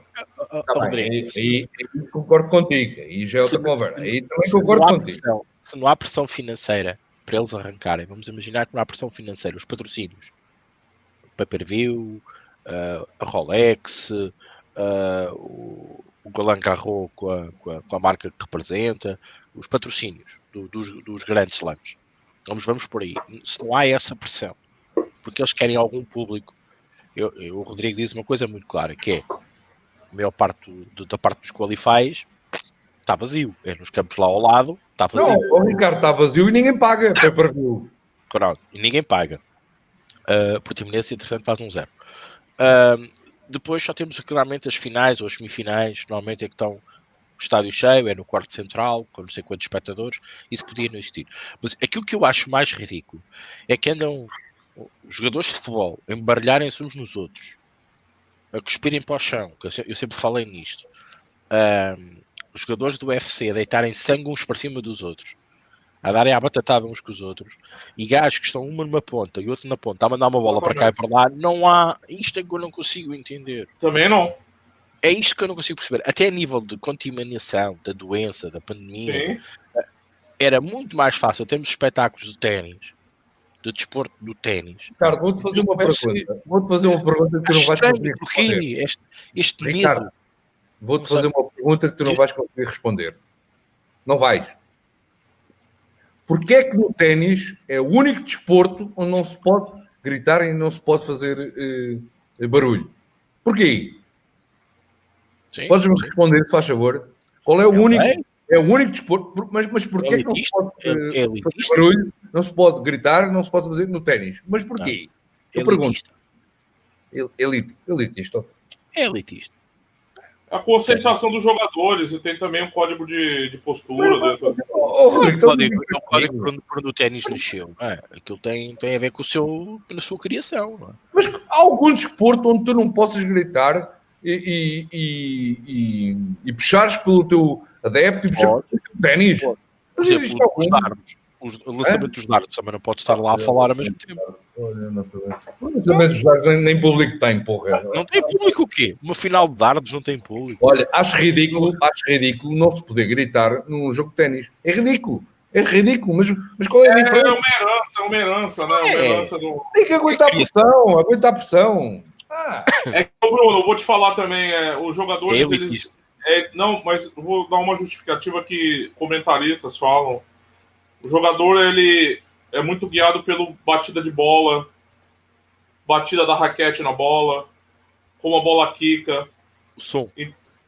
Tá bem, aí, aí- concordo contigo. Aí já é outra Se- conversa. Aí também concordo não há contigo. pressão- se não há pressão financeira para eles arrancarem, vamos imaginar que não há pressão financeira, os patrocínios, pay-per-view, ah, a Rolex, ah, o, o Golan Garros com a, com, a, com a marca que representa, os patrocínios do- dos, dos grandes slams. Vamos, vamos por aí. Se não há essa pressão, porque eles querem algum público, eu, eu- o Rodrigo diz uma coisa muito clara, que é a maior parte do- da parte dos qualifies está vazio. É nos campos lá ao lado, está vazio. Não, o Ricardo está vazio e ninguém paga pay-per-view. Pronto, e ninguém paga. Uh, Portimonense, entretanto, faz um zero. Uh, depois só temos claramente as finais ou as semifinais, normalmente é que estão o estádio cheio, é no quarto central, com não sei quantos espectadores, isso podia não existir. Mas aquilo que eu acho mais ridículo é que andam jogadores de futebol embaralharem-se uns nos outros, a cuspirem para o chão, que eu se- eu sempre falei nisto. Uh, os jogadores do UFC deitarem sangue uns para cima dos outros, a darem à batatada uns com os outros, e gajos que estão uma numa ponta e outro na ponta a mandar uma bola para cá e para lá, não há. Isto é que eu não consigo entender. Também não. É isto que eu não consigo perceber. Até a nível de contaminação da doença, da pandemia, Sim. era muito mais fácil termos espetáculos de ténis, de desporto do ténis. Ricardo, vou-te fazer uma pergunta. Vou-te fazer uma pergunta que tu não vais conseguir responder. Este, este Ricardo, medo. Vou-te fazer uma pergunta que tu não vais conseguir responder. Não vais. Porquê é que no ténis é o único desporto onde não se pode gritar e não se pode fazer eh, barulho? Porquê? Sim, Podes-me responder, se faz favor? Qual é o Eu único? É o único desporto. Por- Mas, mas porquê É é que não se pode é- eh, é fazer barulho, não se pode gritar, não se pode fazer no ténis? Mas porquê? Eu pergunto. elitista. El- Elite, elitista. É elitista. A conscientização dos jogadores e tem também um código de, de postura dentro. Oh, Rodrigo, O então- código, é o código ténis nasceu. é? Aquilo tem, tem a ver com, o seu, com a sua criação. não é? Mas há algum desporto onde tu não possas gritar e, e, e, e, e puxares pelo teu adepto e puxares pelo teu ténis? Por exemplo, os dardos. os- O lançamento dos dardos também não pode estar lá a falar ao mesmo tempo. Olha, não nem, nem público tem, porra. Não tem público o quê? Uma final de dardos não tem público. Olha, acho ridículo, acho ridículo não se poder gritar num jogo de ténis. É ridículo. É ridículo, mas, mas qual é a É, diferença? é uma herança, é uma herança, né? Uma É. herança do. Tem que aguentar a pressão, aguentar a pressão. Ah, É que, Bruno, eu vou te falar também, é, os jogadores, Eu eles. é, não, mas vou dar uma justificativa que comentaristas falam. O jogador, ele é muito guiado pelo batida de bola, batida da raquete na bola, como a bola quica, O som.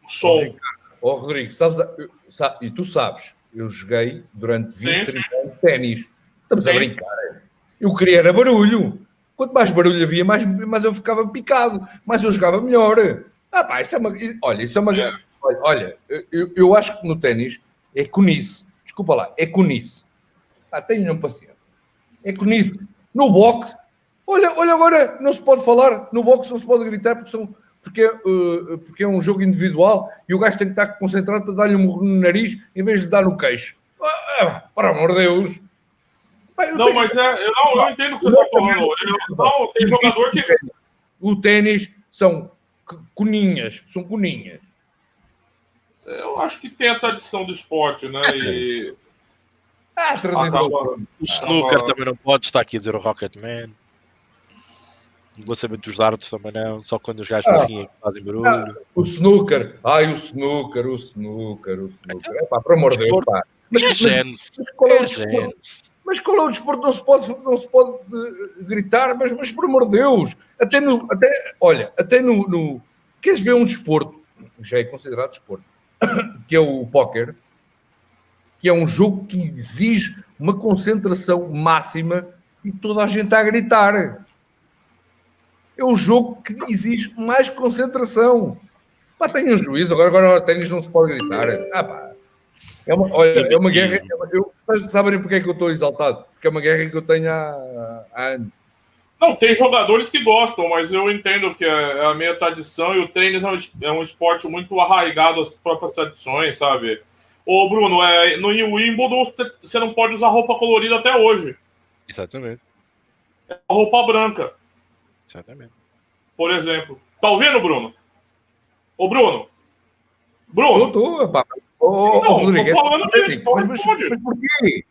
o som. ó Rodrigo, sabes, a- eu- sa- e tu sabes, eu joguei durante 20, Sim, 30 anos de ténis. Estamos a Sim. brincar. Eu queria era barulho. Quanto mais barulho havia, mais, mais eu ficava picado, mais eu jogava melhor. Ah, pá, isso é uma. Olha, isso é uma. É. Olha, olha, eu, eu acho que no ténis é conice. Desculpa lá, é conice. Ah, tenham paciência. É conice. No boxe, olha, olha agora, não se pode falar, no boxe não se pode gritar porque, são, porque, é, uh, porque é um jogo individual e o gajo tem que estar concentrado para dar-lhe um no nariz em vez de dar no queixo. Ah, ah, por amor de Deus. Eu Não, tenho- mas é, eu, não, eu entendo o que você está falando. Eu- não, tem jogador que. O ténis são c- coninhas, são coninhas. Eu acho que tem a tradição do esporte, né? E. Ah, trazendo Acaba- O snooker Ah. também não pode, está aqui a dizer o Rocketman. O lançamento dos dardos também não, só quando os gajos Ah. é fazem barulho. O snooker, ai, o snooker, o snooker, o snooker. É pá, por amor de Deus, pá. Mas, é mas- gênese. mas qual é o É desporto? gênese. Mas qual é o desporto? Não se pode, não se pode eh, gritar, mas, mas por amor de Deus, até no. Até, olha, até no, no. Queres ver um desporto, já é considerado desporto, que é o póquer, que é um jogo que exige uma concentração máxima e toda a gente a gritar. É um jogo que exige mais concentração. Pá, tem um juízo, agora, agora ténis não se pode gritar. Ah, pá. É uma, olha, é uma guerra. é uma- eu, sabem porque é que eu estou exaltado? Porque é uma guerra que eu tenho há, há anos. Não, tem jogadores que gostam, mas eu entendo que é a minha tradição e o tênis é um, é um esporte muito arraigado às próprias tradições, sabe? Ô, Bruno, é, no Wimbledon você- não pode usar roupa colorida até hoje. Exatamente. Roupa branca, Exatamente. por exemplo. Tá ouvindo, Bruno? Ô, Bruno? Eu Bruno? estou, pá. Ô, ô, Não, ô, Rodrigo, tô falando é disso, mas, mas, mas porquê?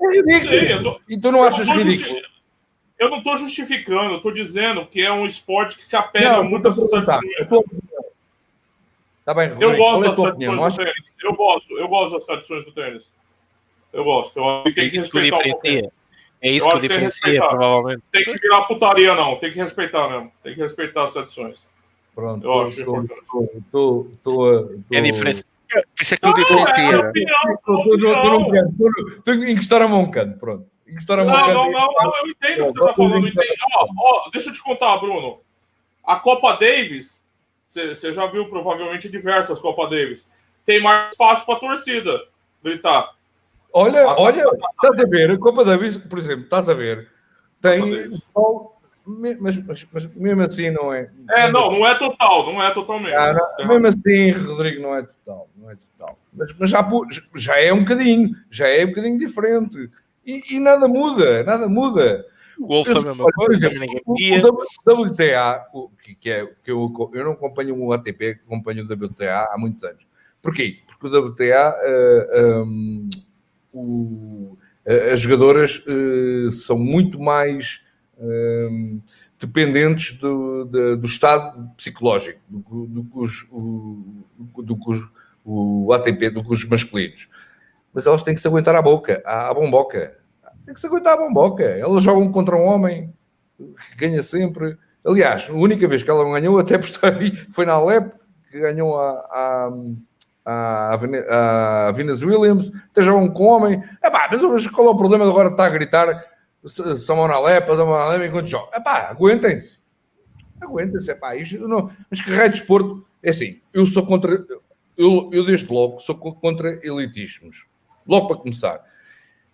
É Sei, ridículo. eu tô- E tu não achas eu tô ridículo? justi- Eu não estou justificando, eu estou dizendo que é um esporte que se apega Não, muito a perguntar. tradições. A tua opinião. Tá bem, Rodrigo, Eu gosto é das opinião? Tênis. Eu gosto, eu gosto das tradições do tênis. Eu gosto. Eu, É tem que isso que respeitar um pouquinho. diferencia. É isso que acho que é diferencia, provavelmente. Tem que virar putaria, não. Tem que respeitar mesmo. Tem que respeitar as tradições. Pronto, Eu acho estou- importante. estou- É diferença. Isso é que o Não, é a diferencia. encostar-me a um canto, pronto. Encostar-me a um Não, canto. não, não, não, eu entendo o que você está falando. deixa eu te contar, Bruno. A Copa Davis, você já viu provavelmente diversas Copa Davis, tem mais espaço para torcida gritar. Olha, A- olha, estás a ver, a Copa Davis, por exemplo, estás a ver, tem. Mas, mas, mas mesmo assim não é. É, não, não é total, não é totalmente. Ah, não, mesmo assim, Rodrigo, não é total, não é total. Mas, mas já, já é um bocadinho, já é um bocadinho diferente. E, e nada muda, nada muda. O é coisa, o, WTA, o, que, é que eu, eu não acompanho o ATP, acompanho o WTA há muitos anos. Porquê? Porque o WTA, eh, um, o- eh, as jogadoras eh, são muito mais um, dependentes do, do- do estado psicológico do, do que os, o, do que os- o ATP, do que os masculinos. Mas elas têm que se aguentar à boca, à, à bomboca. Tem que se aguentar à bomboca. Elas jogam contra um homem ganha sempre. Aliás, a única vez que ela ganhou, até postei, foi na Alep, que ganhou a, a, a, a a Venus Williams, até jogam com homem. Epá, mas qual é o problema de agora estar a gritar "S- São na Alep, na Alep enquanto jogam? Epá, aguentem-se. Aguentem-se, epá. Isto, não, mas que raio de desporto... É assim, eu sou contra... Eu, eu desde logo sou co- contra elitismos. Logo para começar.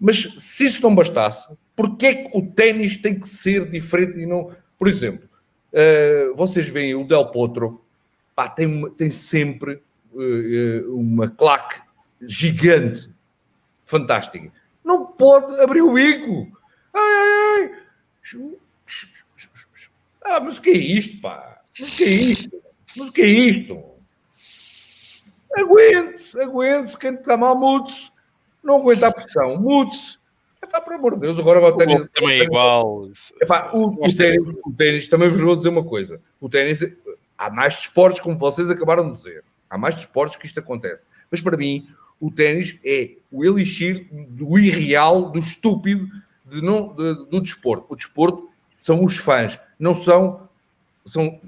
Mas se isso não bastasse, porquê é que o ténis tem que ser diferente e não... Por exemplo, eh, vocês veem o Del Potro, pá, tem, uma- tem sempre eh, uma claque gigante, fantástica. Não pode abrir o bico. Ai, ai, ai. Ah, mas o que é isto, pá? Mas o que é isto? Mas o que é isto? Aguente-se, aguente-se, quem está mal, mude-se. Não aguenta a pressão, mude-se. Epá, por amor de Deus, agora o ténis. Também é igual. Epá, o, o, ténis, o ténis, também vos vou dizer uma coisa. O ténis, há mais desportos, como vocês acabaram de dizer. Há mais desportos que isto acontece. Mas para mim, o ténis é o elixir do irreal, do estúpido de não, de, do desporto. O desporto são os fãs, não são, são,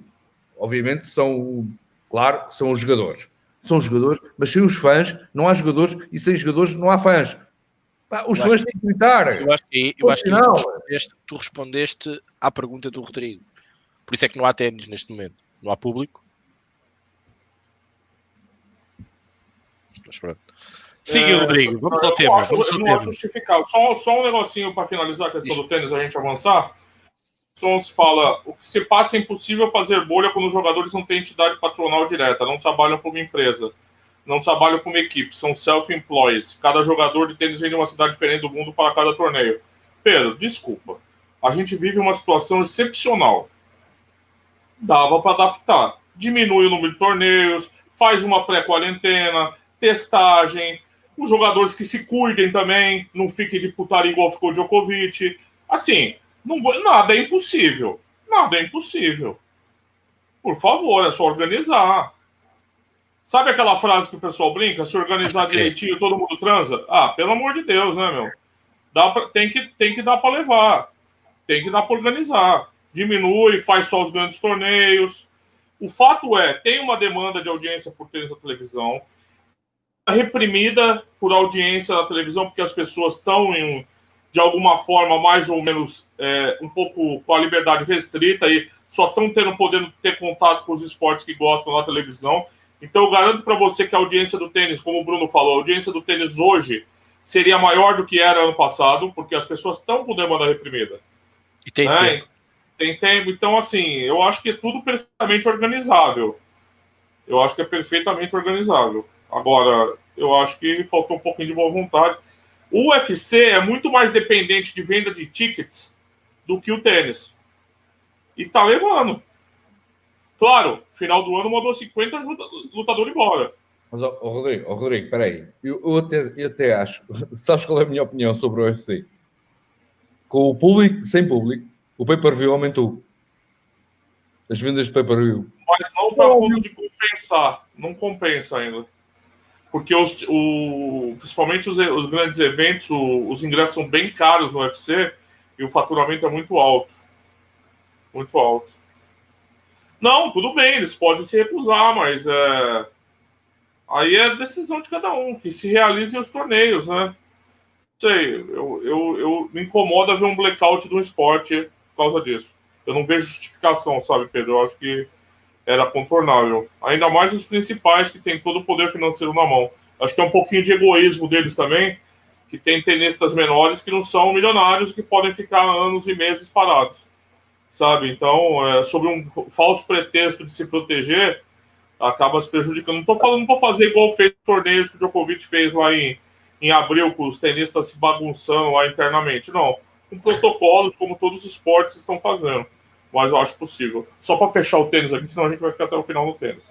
obviamente, são, claro, são os jogadores. São os jogadores, mas sem os fãs não há jogadores e sem jogadores não há fãs. Pá, os fãs têm que gritar. Eu acho que, eu acho que tu, respondeste, tu respondeste à pergunta do Rodrigo. Por isso é que não há ténis neste momento. Não há público. Mas pronto. Siga, é, Rodrigo. Vamos ao tema. Acho, vamos ao não acho justificado. Só, só um negocinho para finalizar a questão Isso. do tênis, a gente avançar. Sons fala: o que se passa é impossível fazer bolha quando os jogadores não têm entidade patronal direta, não trabalham como empresa, não trabalham como equipe, são self-employees. Cada jogador de tênis vem de uma cidade diferente do mundo para cada torneio. Pedro, desculpa. A gente vive uma situação excepcional. Dava para adaptar. Diminui o número de torneios, faz uma pré-quarentena, testagem, os jogadores que se cuidem também, não fiquem de putaria igual ficou o Djokovic. Assim, não, nada é impossível. Nada é impossível. Por favor, é só organizar. Sabe aquela frase que o pessoal brinca? Se organizar direitinho, todo mundo transa? Ah, pelo amor de Deus, né, meu? Dá pra, tem, que, tem que dar para levar. Tem que dar para organizar. Diminui, faz só os grandes torneios. O fato é, tem uma demanda de audiência por tênis na televisão, reprimida por audiência na televisão, porque as pessoas estão em, de alguma forma, mais ou menos, é, um pouco com a liberdade restrita e só estão tendo podendo ter contato com os esportes que gostam na televisão. Então, eu garanto para você que a audiência do tênis, como o Bruno falou, a audiência do tênis hoje seria maior do que era ano passado, porque as pessoas estão com demanda reprimida. E tem é, tempo. Tem tempo. Então, assim, eu acho que é tudo perfeitamente organizável. Eu acho que é perfeitamente organizável. Agora, eu acho que faltou um pouquinho de boa vontade. O UFC é muito mais dependente de venda de tickets do que o tênis. E tá levando. Claro, final do ano mandou 50 lutadores embora. Mas, oh, oh, Rodrigo, oh, Rodrigo, peraí. Eu, eu, até, eu até acho. Sabes qual é a minha opinião sobre o UFC? Com o público, sem público, o pay-per-view aumentou. As vendas de pay-per-view. Mas não para ponto de compensar. Não compensa ainda porque os, o, principalmente os, os grandes eventos, o, os ingressos são bem caros no UFC e o faturamento é muito alto. Muito alto. Não, tudo bem, eles podem se recusar, mas é, aí é decisão de cada um, que se realizem os torneios, né? Sei, eu, eu, eu me incomoda ver um blackout do esporte por causa disso. Eu não vejo justificação, sabe, Pedro? Eu acho que era contornável. Ainda mais os principais que têm todo o poder financeiro na mão. Acho que é um pouquinho de egoísmo deles também, que tem tenistas menores que não são milionários que podem ficar anos e meses parados, sabe? Então, é, sobre um falso pretexto de se proteger, acaba se prejudicando. Não estou falando, tô fazer igual fez torneios que o Djokovic fez lá em, em abril, com os tenistas se bagunçando lá internamente. Não, com protocolos, como todos os esportes estão fazendo mas eu acho possível. Só para fechar o tênis aqui, senão a gente vai ficar até o final no tênis.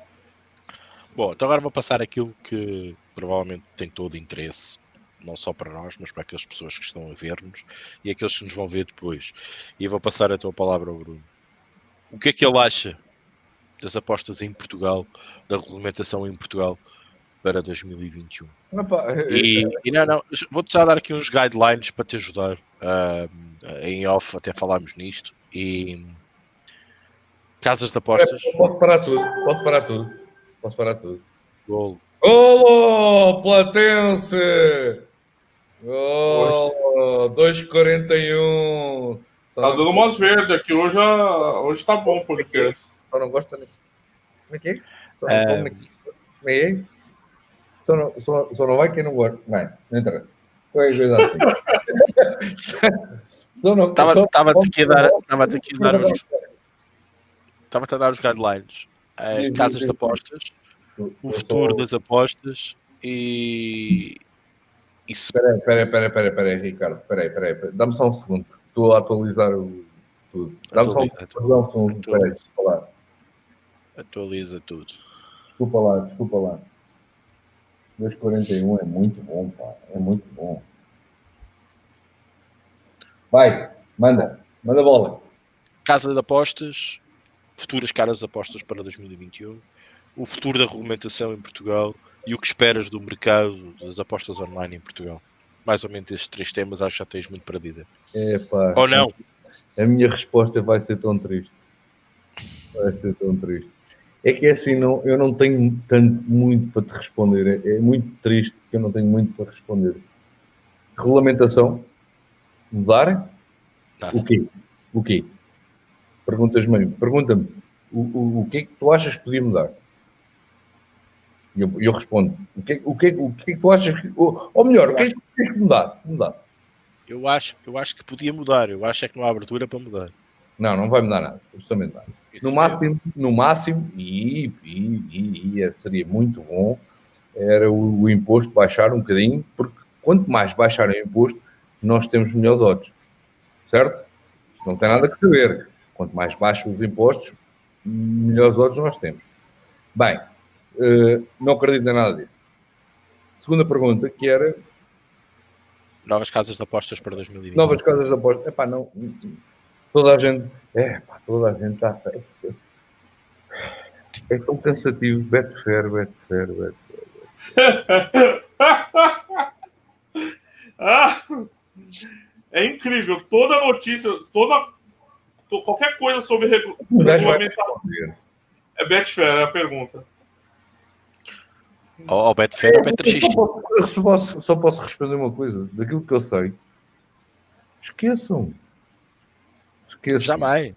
Bom, então agora vou passar aquilo que provavelmente tem todo interesse, não só para nós, mas para aquelas pessoas que estão a ver-nos e aqueles que nos vão ver depois. E vou passar a tua palavra ao Bruno. O que é que ele acha das apostas em Portugal, da regulamentação em Portugal para 2021? e, e não, não, vou-te já dar aqui uns guidelines para te ajudar. Uh, em off até falámos nisto. E Casas de apostas. É, posso parar tudo. Posso parar tudo. Posso parar tudo. Golo. Golo! Platense! Golo! 2,41. Tá dando umas verdes aqui. Hoje, hoje tá bom o podcast. Só não gosta nem. Como é que é? Só não, é... Como é que é? Só não, só, só não vai quem não gosta. Vai, não entra. Qualquer coisa assim. Estava aqui a dar, estava aqui a dar os estava a dar os guidelines. É, casas de apostas, o futuro das apostas e. Isso. Espera, espera, espera, espera, espera, Ricardo. Espera, espera, espera. Dá-me só um segundo. Estou a atualizar o. tudo. Dá-me só um um- Atualiza. peraí, desculpa lá. Atualiza tudo. Desculpa lá, desculpa lá. 2,41 é muito bom, pá. É muito bom. Vai, manda. Manda bola. Casa de apostas, futuras caras apostas para 2021, o futuro da regulamentação em Portugal e o que esperas do mercado das apostas online em Portugal. Mais ou menos estes três temas, acho que já tens muito para dizer. É, pá. Ou não? A minha resposta vai ser tão triste. Vai ser tão triste. É que é assim, não, eu não tenho tanto muito para te responder. É, é muito triste porque eu não tenho muito para responder. Regulamentação? Mudar? Nada. O quê? O quê? Perguntas-me, pergunta-me, o, o, o que é que tu achas que podia mudar? E eu, eu respondo, o que, é- o, que, é- o que é que tu achas que, ou, ou melhor, o que é que tu tens que mudar? Mudasse. Eu acho, eu acho que podia mudar. Eu acho é que não há abertura para mudar. Não, não vai mudar nada, absolutamente nada. Isso No é- máximo, no máximo, e, e, e- e seria muito bom, era o, o imposto baixar um bocadinho, porque quanto mais baixar o imposto, nós temos melhores odds. Certo? Não tem nada que saber. Quanto mais baixos os impostos, melhores odds nós temos. Bem, eh, não acredito em nada disso. Segunda pergunta, que era Novas casas de apostas para 2020. novas casas de aposta. Epá, não. Toda a gente. É, pá, toda a gente está. É tão cansativo. Betfair, Betfair, Betfair. Ah, é incrível. Toda notícia, toda to- qualquer coisa sobre regu- regulamentação é Betfair, é a pergunta. Ou ou Betfair ou Eu Bet3x. só posso- eu só posso, só posso responder uma coisa. Daquilo que eu sei. Esqueçam. Esqueçam. Jamais.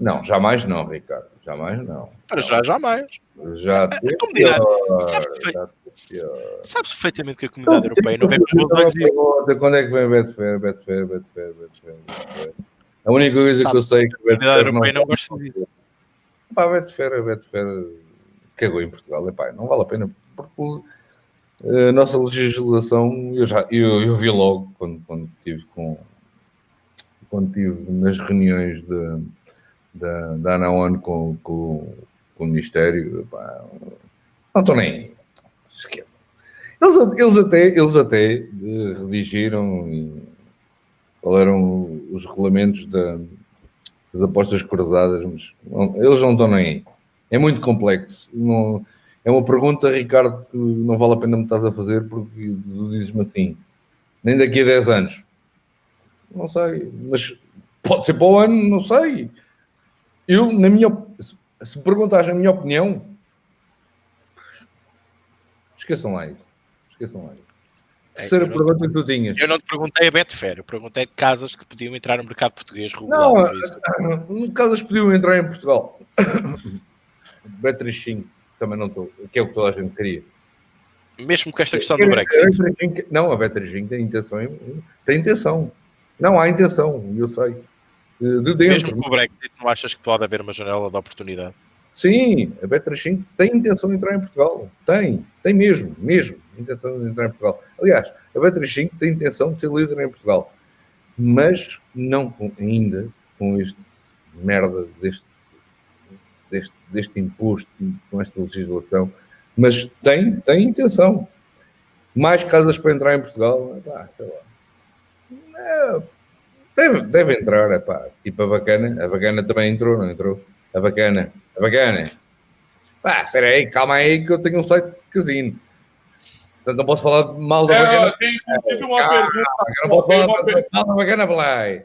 Não, jamais não, Ricardo. Jamais não. Para já, jamais. Já teve como dirá, pior, sabe perfeitamente que a comunidade europeia não vem com Quando é que vem Betfair, Betfair, Betfair, Betfair, Betfair? A única coisa que eu sei é que A comunidade europeia não gosta disso. Pá, Betfair, a Betfair cagou em Portugal. Epá, não vale a pena, porque eh, a nossa legislação, eu, já, eu, eu vi logo quando, quando tive com quando tive nas reuniões de, da, da ANAON com, com, com o Ministério, epá, não estou nem aí. Eles, eles até, eles até eh, redigiram qual eram os regulamentos da, das apostas cruzadas, mas não- eles não estão nem aí. É muito complexo. Não- é uma pergunta, Ricardo, que não vale a pena me estás a fazer porque tu dizes-me assim, nem daqui a 10 anos. Não sei, mas pode ser para o ano, não sei. Eu, na minha, se- me perguntares a minha opinião, esqueçam lá isso. Esqueçam lá isso. Terceira eu não- pergunta que tu tinhas. Eu não te perguntei a Betfair, eu perguntei de casas que podiam entrar no mercado português regular. Não, foi isso. No caso, podiam entrar em Portugal. Bet35 também não estou, que é o que toda a gente queria. Mesmo com esta questão do Brexit. A Bet35 Não, a Bet35 tem intenção, em- tem intenção. Não, há intenção, eu sei. De dentro. Mesmo com o Brexit, não achas que pode haver uma janela de oportunidade? Sim, a Bet35 tem intenção de entrar em Portugal. Tem, tem mesmo, mesmo, intenção de entrar em Portugal. Aliás, a Bet35 tem intenção de ser líder em Portugal. Mas não com- ainda com este merda deste, deste, deste imposto, com esta legislação. Mas tem, tem intenção. Mais casas para entrar em Portugal, pá, sei lá. Não, deve, deve entrar, é pá. Tipo a bacana, a bacana também entrou, não entrou? A bacana, a bacana. Pá, espera aí, calma aí que eu tenho um site de casino. Portanto, não posso falar mal da É, bacana. tem inclusive uma Calma, pergunta. Eu não posso tem, falar per- mal da bacana, Blay.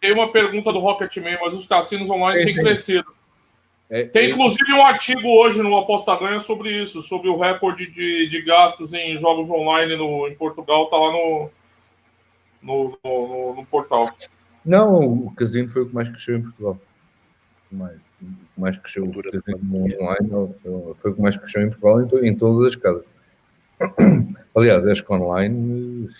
tem uma pergunta do Rocketman, mas os cassinos online têm crescido. É, Tem inclusive um artigo hoje no Aposta Ganha sobre isso, sobre o recorde de, de gastos em jogos online no, em Portugal, tá lá no, no, no, no- no portal. Não, o casino foi o que mais cresceu em Portugal. O mais, o que mais cresceu o casino online foi o que mais cresceu em Portugal em, to- em todas as casas. Aliás, a ESC Online eh,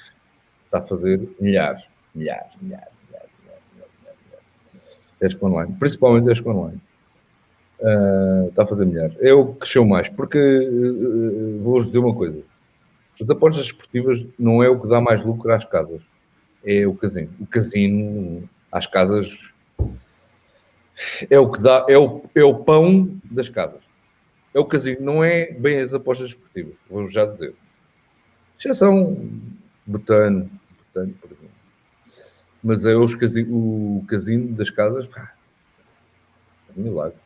está a fazer milhares, milhares, milhares, milhares, milhares, milhares, milhares, milhares. ESC Online, principalmente Online. Ah, está a fazer milhares. É o que cresceu mais, porque eh, vou-vos dizer uma coisa: as apostas esportivas não é o que dá mais lucro às casas, é o casino. O casino às casas é o que dá, é o, é o pão das casas. É o casino, não é bem as apostas esportivas, vou já dizer. Exceção Betano, Betano, por exemplo. Mas é os casino, o casino das casas, pá, é um milagre.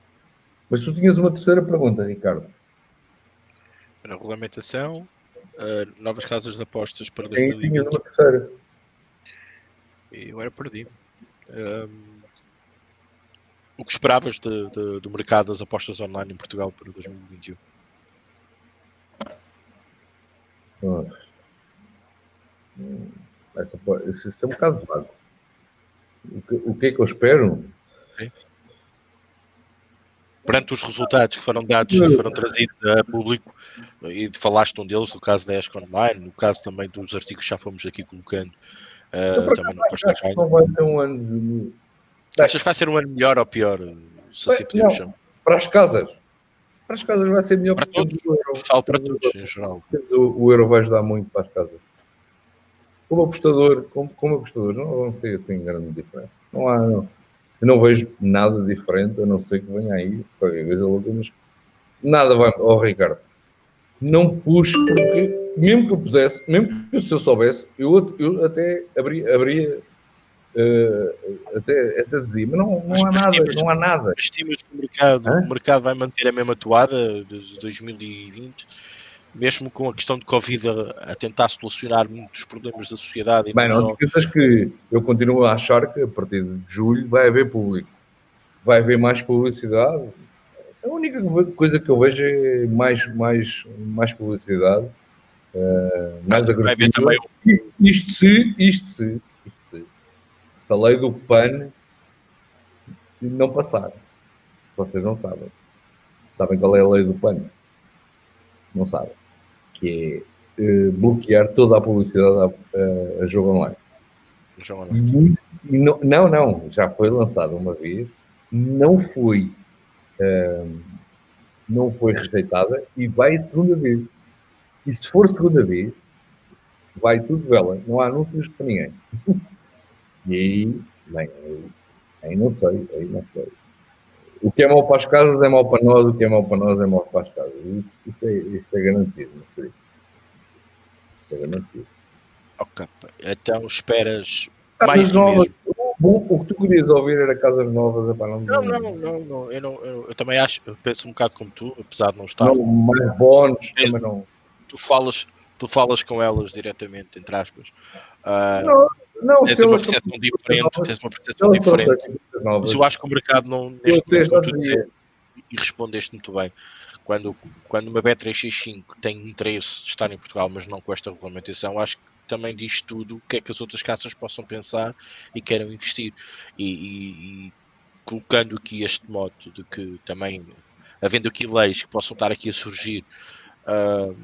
Mas tu tinhas uma terceira pergunta, Ricardo. Na regulamentação, uh, novas casas de apostas para 2020. Tinha uma terceira. E eu era perdido. Um, o que esperavas de, de, do mercado das apostas online em Portugal para 2021? Oh. Essa, isso é um bocado vago. O que, o que é que eu espero? Sim. Perante os resultados que foram dados, que foram trazidos a público, e falaste um deles, do caso da ESC Online, no caso também dos artigos que já fomos aqui colocando, uh, também acho que não vai ser um ano Achas que vai ser um ano melhor ou pior? Se assim podemos chamar? Para as casas. Para as casas vai ser melhor para todos. Falo para todos, em geral. O, o, euro vai ajudar muito para as casas. Como apostador, como, como apostador, não vamos ter assim grande diferença. Não há, não. Eu não vejo nada diferente, a não ser que venha aí qualquer coisa louca, mas nada vai. Ó, oh, Ricardo, não puxo porque, mesmo que eu pudesse, mesmo que se eu soubesse, eu, eu até abria, abria Uh, até, até dizia, mas não, não mas há nada, estimas, não há nada. Estimas que o mercado, o mercado vai manter a mesma toada de 2020, mesmo com a questão de Covid a, a tentar solucionar muitos problemas da sociedade. Bem, não te esqueças que eu continuo a achar que a partir de julho vai haver público, vai haver mais publicidade. A única coisa que eu vejo é mais, mais, mais publicidade, uh, mais agressiva. Isto se, isto se a lei do PAN não passar. Vocês não sabem. Sabem qual é a lei do PAN? Não sabem. Que é uh, bloquear toda a publicidade a, a, a jogo online. Jogo online. E não, não, não, já foi lançado uma vez, não foi, uh, não foi rejeitada e vai a segunda vez. E se for segunda vez, vai tudo vela. Não há anúncios para ninguém. E aí, bem, aí, aí não sei, aí não sei. O que é mau para as casas é mau para nós, o que é mau para nós é mau para as casas. Isso, isso, é, isso é garantido, não sei. Isso é garantido. Ok, então esperas mais novas. Bom, o que tu querias ouvir era casas novas. Epá, não, não, não, não, não, eu, não eu, eu, também acho, eu penso um bocado como tu, apesar de não estar. Não, mais bónus, também não. Tu falas, tu falas com elas diretamente, entre aspas. Uh, não, não, tens uma percepção diferente, tens uma percepção diferente. Mas eu acho que o mercado não, neste momento, e respondeste muito bem. Quando, quando uma B365 tem interesse de estar em Portugal, mas não com esta regulamentação, acho que também diz tudo o que é que as outras casas possam pensar e queiram investir. E, e, e colocando aqui este modo de que também, havendo aqui leis que possam estar aqui a surgir, uh,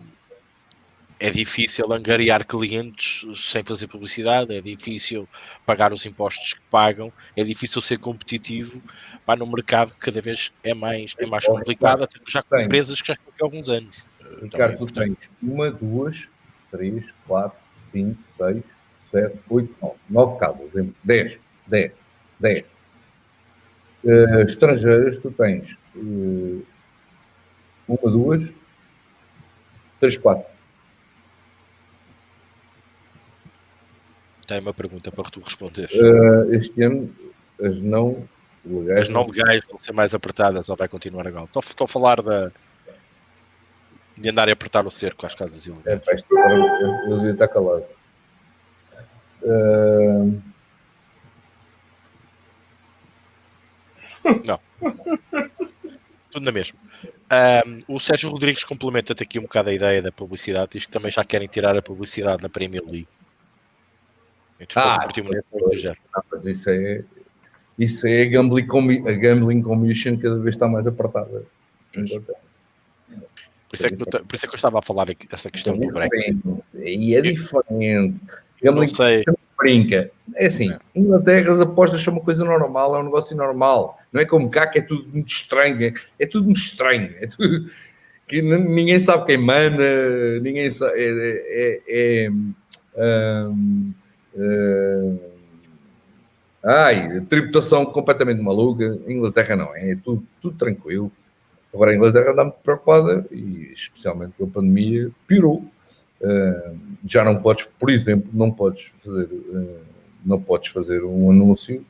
é difícil angariar clientes sem fazer publicidade, é difícil pagar os impostos que pagam, é difícil ser competitivo. Para no mercado que cada vez é mais, é mais complicado, até já com empresas que já estão aqui há alguns anos. Ricardo, tu tens uma, duas, três, quatro, cinco, seis, sete, oito, nove, nove casas, dez, dez, dez. Uh, estrangeiras, tu tens uh, uma, duas, três, quatro Tem uma pergunta para tu responder. Uh, este ano, as não legais. As não legais vão ser mais apertadas ou vai continuar a gal? Estou, estou a falar da. de andar a apertar o cerco às casas ilegais. É, eu, eu devia estar calado. Uh... Não. Tudo na mesma. Um, o Sérgio Rodrigues complementa-te aqui um bocado a ideia da publicidade. Diz que também já querem tirar a publicidade na Premier League. Ah, ah, mas isso é, isso é a gambling, a gambling commission cada vez está mais apertada. Por isso, é que, por isso é que eu estava a falar essa questão é do Brexit. E é diferente. Gambling não sei. brinca. É assim, é. Inglaterra as apostas são uma coisa normal, é um negócio normal. Não é como cá que é tudo muito estranho. É, é tudo muito estranho. É tudo que ninguém sabe quem manda, ninguém sabe. É, é, é um, Ai, tributação completamente maluca. Inglaterra não é, é tudo, tudo tranquilo. Agora a Inglaterra está muito preocupada e especialmente com a pandemia piorou. Uh, já não podes, por exemplo, não podes fazer, uh, não podes fazer um anúncio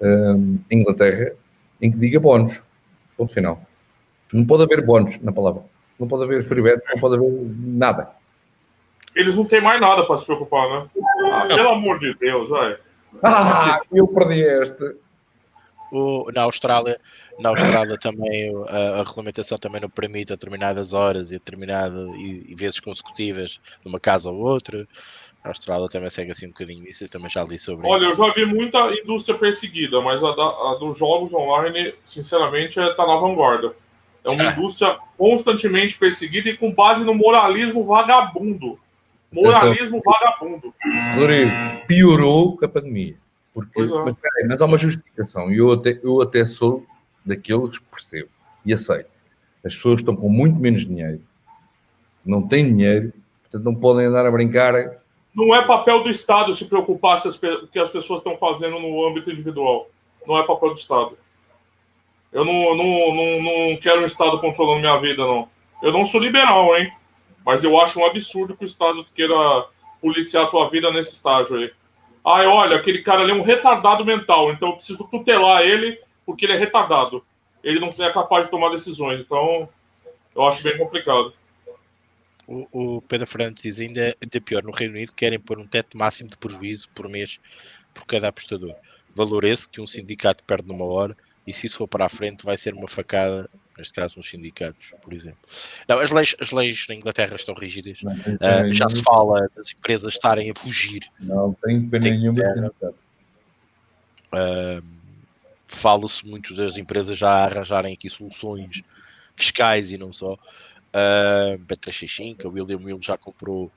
uh, em Inglaterra em que diga bónus. Ponto final. Não pode haver bónus na palavra. Não pode haver freebet, não pode haver nada. Eles não têm mais nada para se preocupar, né? Ah, pelo amor de Deus, vai. Ah, eu perdi este. O, na Austrália, na Austrália também a, a, regulamentação também não permite a determinadas horas e, determinada, e, e, vezes consecutivas de uma casa ou outra. A Austrália também segue assim um bocadinho isso, eu também já li sobre Olha, isso. eu já vi muita indústria perseguida, mas a, da, a dos jogos online, sinceramente, está é, na vanguarda. É uma indústria constantemente perseguida e com base no moralismo vagabundo. Moralismo vagabundo. Rodrigo, piorou com a pandemia. Porque, é. mas, peraí, mas há uma justificação. E eu até, eu até sou daqueles que percebo e aceito. As pessoas estão com muito menos dinheiro, não têm dinheiro, portanto não podem andar a brincar. Não é papel do Estado se preocupar com o que as pessoas estão fazendo no âmbito individual. Não é papel do Estado. Eu não, não, não, não quero o Estado controlando minha vida, não. Eu não sou liberal, hein? Mas eu acho um absurdo que o Estado queira policiar a tua vida nesse estágio aí. Ai, olha, aquele cara ali é um retardado mental, então eu preciso tutelar ele porque ele é retardado. Ele não é capaz de tomar decisões, então eu acho bem complicado. O, o Pedro Fernandes diz ainda, ainda pior, no Reino Unido querem pôr um teto máximo de prejuízo por mês por cada apostador. Valor esse que um sindicato perde numa hora e se isso for para a frente vai ser uma facada neste caso nos sindicatos, por exemplo. Não, as leis, as leis na Inglaterra estão rígidas. Não, uh, já se fala das empresas estarem a fugir. Não tem pena nenhuma. Uh, Fala-se muito das empresas já arranjarem aqui soluções fiscais e não só. Uh, Bet365, a William Will já comprou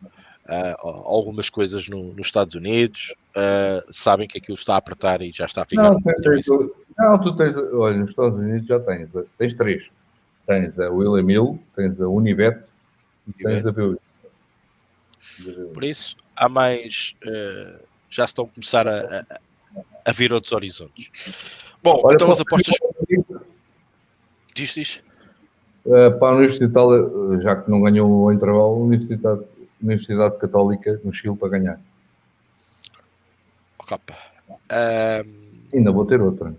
uh, algumas coisas no, nos Estados Unidos, uh, sabem que aquilo está a apertar e já está a ficar. Não, tens, não, tu tens, olha, nos Estados Unidos já tens, tens três: tens a William Hill, tens a Unibet e tens a BU. Por isso, há mais. Uh, já estão a começar a, a, a vir outros horizontes. Bom, olha, então as apostas. Diz, diz. Uh, para a Universidade, já que não ganhou o intervalo, Universidade Universidade Católica no Chile para ganhar. Opa. Um... Ainda vou ter outra.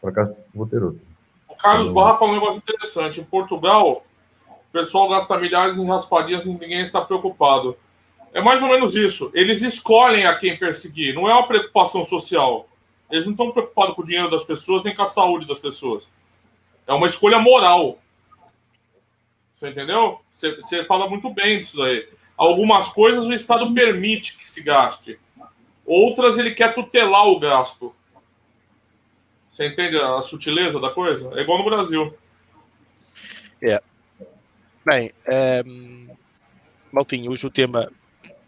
Por acaso vou ter outra. O Carlos Barra falou um negócio interessante. Em Portugal, o pessoal gasta milhares em raspadinhas e ninguém está preocupado. É mais ou menos isso. Eles escolhem a quem perseguir. Não é uma preocupação social. Eles não estão preocupados com o dinheiro das pessoas nem com a saúde das pessoas. É uma escolha moral. Você entendeu? Você, você fala muito bem disso daí. Algumas coisas o Estado permite que se gaste, outras ele quer tutelar o gasto. Você entende a sutileza da coisa? É igual no Brasil. É. Bem, um, ehm, Maltinho, hoje o tema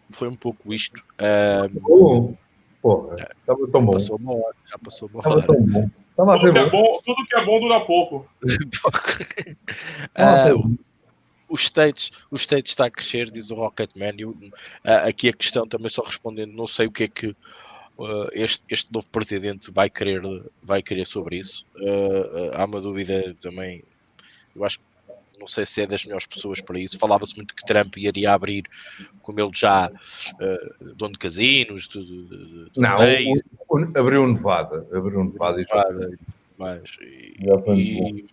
foi um pouco isto. Um, ehm, Porra, estava tão bom. Passou uma hora, já passou uma hora. Tão bom. Tava tudo, que é bom, tudo que é bom dura pouco. uh, os States, o States está a crescer, diz o Rocketman. E, uh, aqui a questão também só respondendo, não sei o que é que uh, este, este novo presidente vai querer, vai querer sobre isso. Uh, há uma dúvida também, eu acho que não sei se é das melhores pessoas para isso. Falava-se muito que Trump iria abrir, como ele já, uh, dono de casinos, de, de, de não, o, o, abriu Nevada, abriu Nevada, Nevada e, mas, e,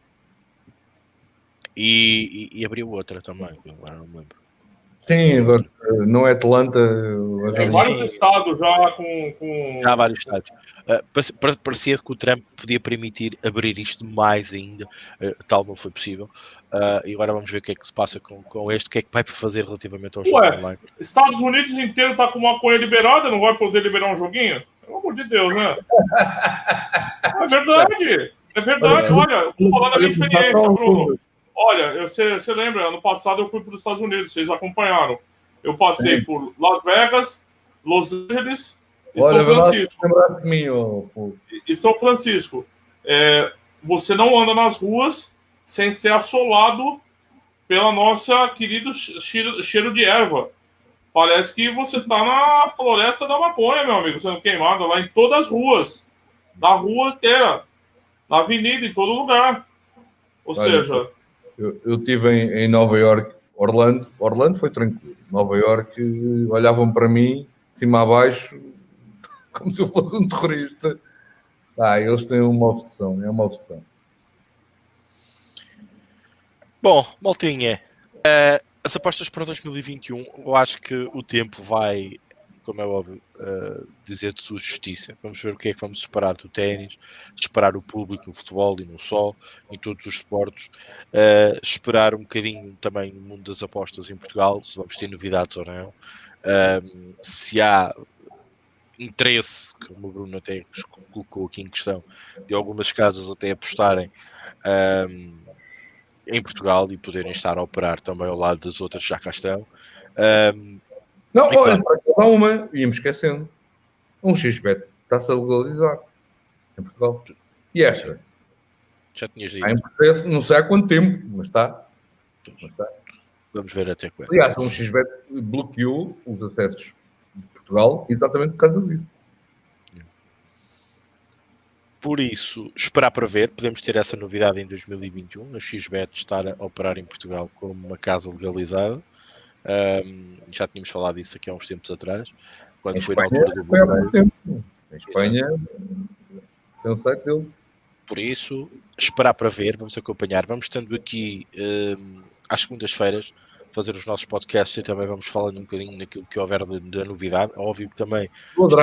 e, e, e abriu outra também, agora não me lembro. Sim, não é Atlanta. Tem vários sim. estados já com, com. Já vários estados. Uh, parecia que o Trump podia permitir abrir isto mais ainda, uh, tal não foi possível. Uh, e agora vamos ver o que é que se passa com, com este, o que é que vai fazer relativamente ao jogo online. Estados Unidos inteiro está com uma coisa liberada, não vai poder liberar um joguinho? Pelo amor de Deus, né? é verdade, é verdade. Olha, eu vou falar da minha experiência, Bruno. Olha, você, lembra, ano passado eu fui para os Estados Unidos, vocês acompanharam. Eu passei é. por Las Vegas, Los Angeles e Olha, São Francisco. Mim, e, e, São Francisco. É, você não anda nas ruas sem ser assolado pela nossa querido cheiro, cheiro de erva. Parece que você está na floresta da maconha, meu amigo, sendo queimado lá em todas as ruas. Na rua inteira. Na avenida, em todo lugar. Ou seja. Eu, estive em, em Nova York, Orlando. Orlando foi tranquilo. Nova York olhavam para mim, de cima a baixo, como se eu fosse um terrorista. Ah, eles têm uma opção, é uma opção. Bom, Maltinha, uh, as apostas para 2021, eu acho que o tempo vai, como é óbvio, uh, dizer de sua justiça. Vamos ver o que é que vamos esperar do ténis, esperar o público no futebol e no sol, em todos os esportes, uh, esperar um bocadinho também no mundo das apostas em Portugal, se vamos ter novidades ou não, uh, se há interesse, como o Bruno até colocou aqui em questão, de algumas casas até apostarem em Portugal e poderem estar a operar também ao lado das outras já cá estão. Não, olha, claro, uma, íamos esquecendo. Um XBET está-se a legalizar em Portugal. E esta? Já tinhas dito. Está processo, não sei há quanto tempo, mas está. Mas está. Vamos ver até quando. Aliás, um XBET bloqueou os acessos de Portugal exatamente por causa disso. Por isso, esperar para ver, podemos ter essa novidade em 2021, a XBET estar a operar em Portugal como uma casa legalizada. Um, já tínhamos falado disso aqui há uns tempos atrás, quando em foi Espanha, na altura do foi há tempo. Em Espanha, um site dele. Por isso, esperar para ver, vamos acompanhar. Vamos estando aqui um, às segundas-feiras, fazer os nossos podcasts e também vamos falando um bocadinho naquilo que houver da novidade. Óbvio que também. Vou. Uh,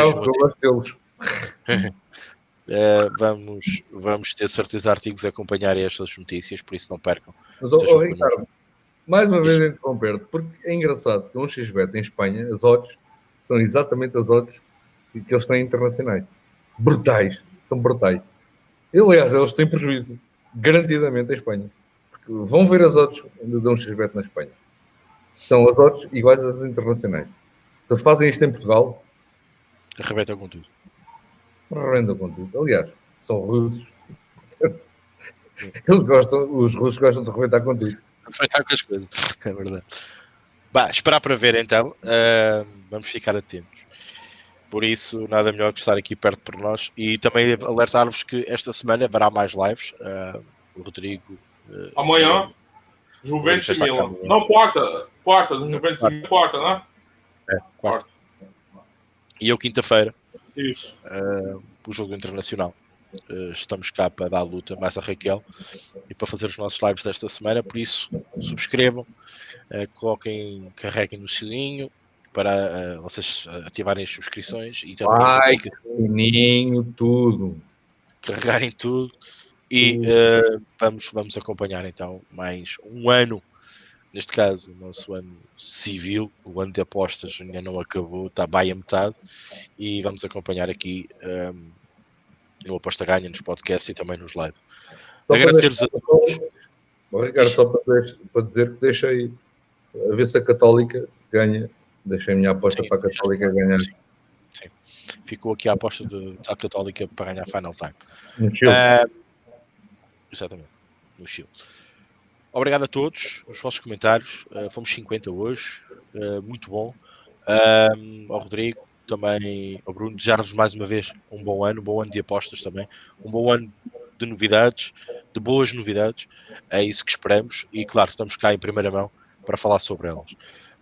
vamos, vamos ter certeza artigos a acompanhar estas notícias, por isso não percam. Mas, oh, oh, Ricardo, mais uma vez interromper porque é engraçado que um XBET em Espanha, as odds são exatamente as odds que eles têm internacionais. Brutais, são brutais. E, aliás, eles têm prejuízo, garantidamente, em Espanha. Porque vão ver as odds de um XBET na Espanha. São as odds iguais às internacionais. Se eles fazem isto em Portugal... Arrebentam com tudo. Arrebentam com tudo. Aliás, são russos. Eles gostam, os russos gostam de arrebentar com tudo aproveitar com as coisas, é verdade. Bah, esperar para ver então, uh, vamos ficar atentos. Por isso, nada melhor que estar aqui perto por nós e também alertar-vos que esta semana haverá mais lives. Uh, o Rodrigo. Uh, Amanhã, Juventus e Milan. Não, quarta, quarta, Juventus e quarta, né? É, quarta. E eu, quinta-feira, Isso. o jogo internacional. Uh, estamos cá para dar a luta mais a Raquel e para fazer os nossos lives desta semana. Por isso, subscrevam, uh, coloquem, carreguem no sininho para uh, vocês ativarem as subscrições e também Ai, sininho, tudo. Carregarem tudo e vamos, vamos acompanhar então mais um ano. Neste caso, o nosso ano civil, o ano de apostas ainda não acabou, está bem a metade, e vamos acompanhar aqui um, no Aposta Ganha, nos podcasts e também nos live. Agradecer-vos a todos. Bom, Ricardo, só para, para, dizer que deixei a ver se a Católica ganha. Deixei a minha aposta sim, para a Católica ganhar. Sim, sim. Ficou aqui a aposta da Católica para ganhar Final Time. No Chile. Uh, exatamente, no Chile. Obrigado a todos, os vossos comentários. Uh, fomos 50 hoje, uh, muito bom. ao Rodrigo, também ao Bruno, desejar-vos mais uma vez um bom ano, um bom ano de apostas também, um bom ano de novidades, de boas novidades, é isso que esperamos e claro, estamos cá em primeira mão para falar sobre elas.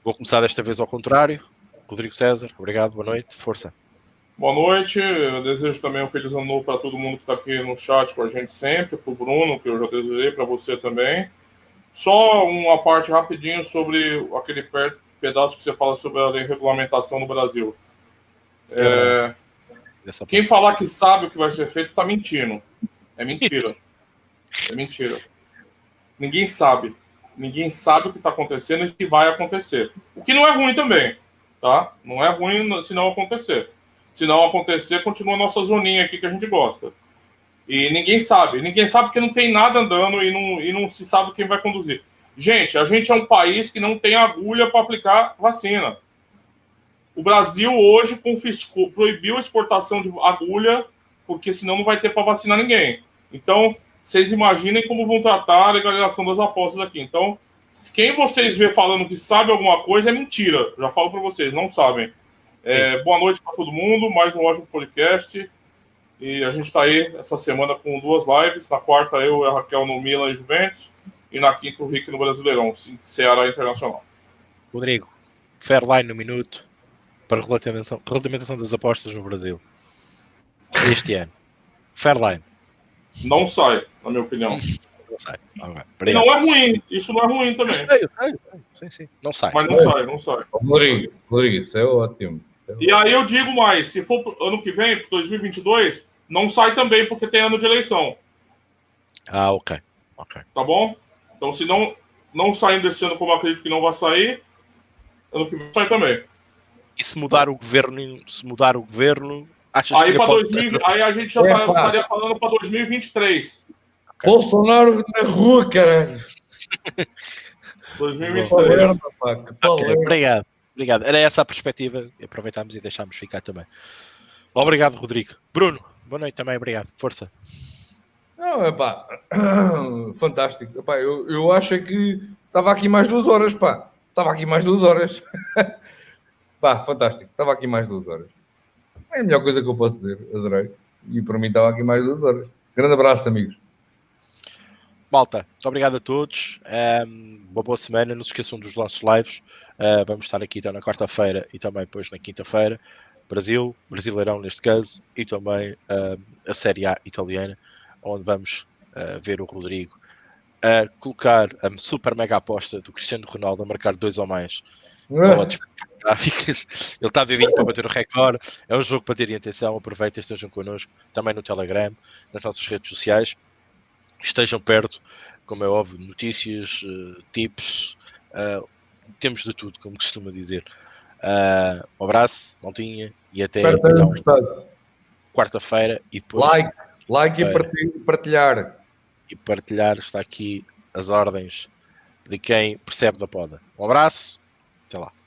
Vou começar desta vez ao contrário. Rodrigo César, obrigado, boa noite, força. Boa noite, eu desejo também um feliz ano novo para todo mundo que está aqui no chat com a gente sempre, para o Bruno, que eu já desejei, para você também. Só uma parte rapidinho sobre aquele pedaço que você fala sobre a regulamentação no Brasil. É, quem falar que sabe o que vai ser feito está mentindo. É mentira. É mentira. Ninguém sabe. Ninguém sabe o que está acontecendo e se vai acontecer. O que não é ruim também, tá? Não é ruim se não acontecer. Se não acontecer, continua a nossa zoninha aqui que a gente gosta. E ninguém sabe. Ninguém sabe que não tem nada andando e não, e não se sabe quem vai conduzir. Gente, a gente é um país que não tem agulha para aplicar vacina. O Brasil hoje confiscou, proibiu a exportação de agulha, porque senão não vai ter para vacinar ninguém. Então, vocês imaginem como vão tratar a legalização das apostas aqui. Então, quem vocês vê falando que sabe alguma coisa é mentira. Já falo para vocês, não sabem. É, boa noite para todo mundo, mais um ótimo podcast. E a gente está aí essa semana com duas lives. Na quarta, eu e a Raquel no Milan e Juventus. E na quinta, o Rick no Brasileirão, Ceará Internacional. Rodrigo, Fairline no minuto para regulamentação, regulamentação das apostas no Brasil. Este ano. Fairline. Não sai, na minha opinião. Não sai. Okay. Não é ruim, isso não é ruim também. Eu sei, eu sei, eu sei. Sim, sim. Não sai. Mas não é. sai, não sai. Rodrigo, Rodrigo, isso é ótimo. E aí eu digo mais, se for ano que vem, para 2022, não sai também porque tem ano de eleição. Ah, ok. ok. Tá bom? Então se não, não saindo esse ano como eu acredito que não vai sair, ano que vem sai também. E se mudar o governo, se mudar o governo, achas aí que 2000, aí a gente já é, tá, estaria falando para 2023. Okay. Bolsonaro na rua, caralho. 2023. Okay, obrigado. Obrigado. Era essa a perspectiva. Aproveitámos e deixámos ficar também. Obrigado, Rodrigo. Bruno, boa noite também. Obrigado. Força. Não, epá, fantástico. Epá, eu, eu acho que estava aqui mais duas horas, pá. Estava aqui mais duas horas. pá, fantástico. Estava aqui mais duas horas. É a melhor coisa que eu posso dizer. Adorei. E para mim estava aqui mais duas horas. Grande abraço, amigos. Malta, muito obrigado a todos. Um, uma boa semana. Não se esqueçam dos nossos lives. Uh, vamos estar aqui então na quarta-feira e também depois na quinta-feira. Brasil, Brasileirão neste caso, e também uh, a Série A italiana, onde vamos uh, ver o Rodrigo a colocar a super mega aposta do Cristiano Ronaldo a marcar dois ou mais gráficas. Ele está vivinho para bater o recorde. É um jogo para terem atenção. Aproveitem, estejam connosco também no Telegram, nas nossas redes sociais estejam perto, como é óbvio, notícias, uh, tips, uh, temos de tudo, como costuma dizer. Uh, um abraço, maltinha, e até então, quarta-feira e depois. Like, like e partilhar. E partilhar, está aqui as ordens de quem percebe da poda. Um abraço, até lá.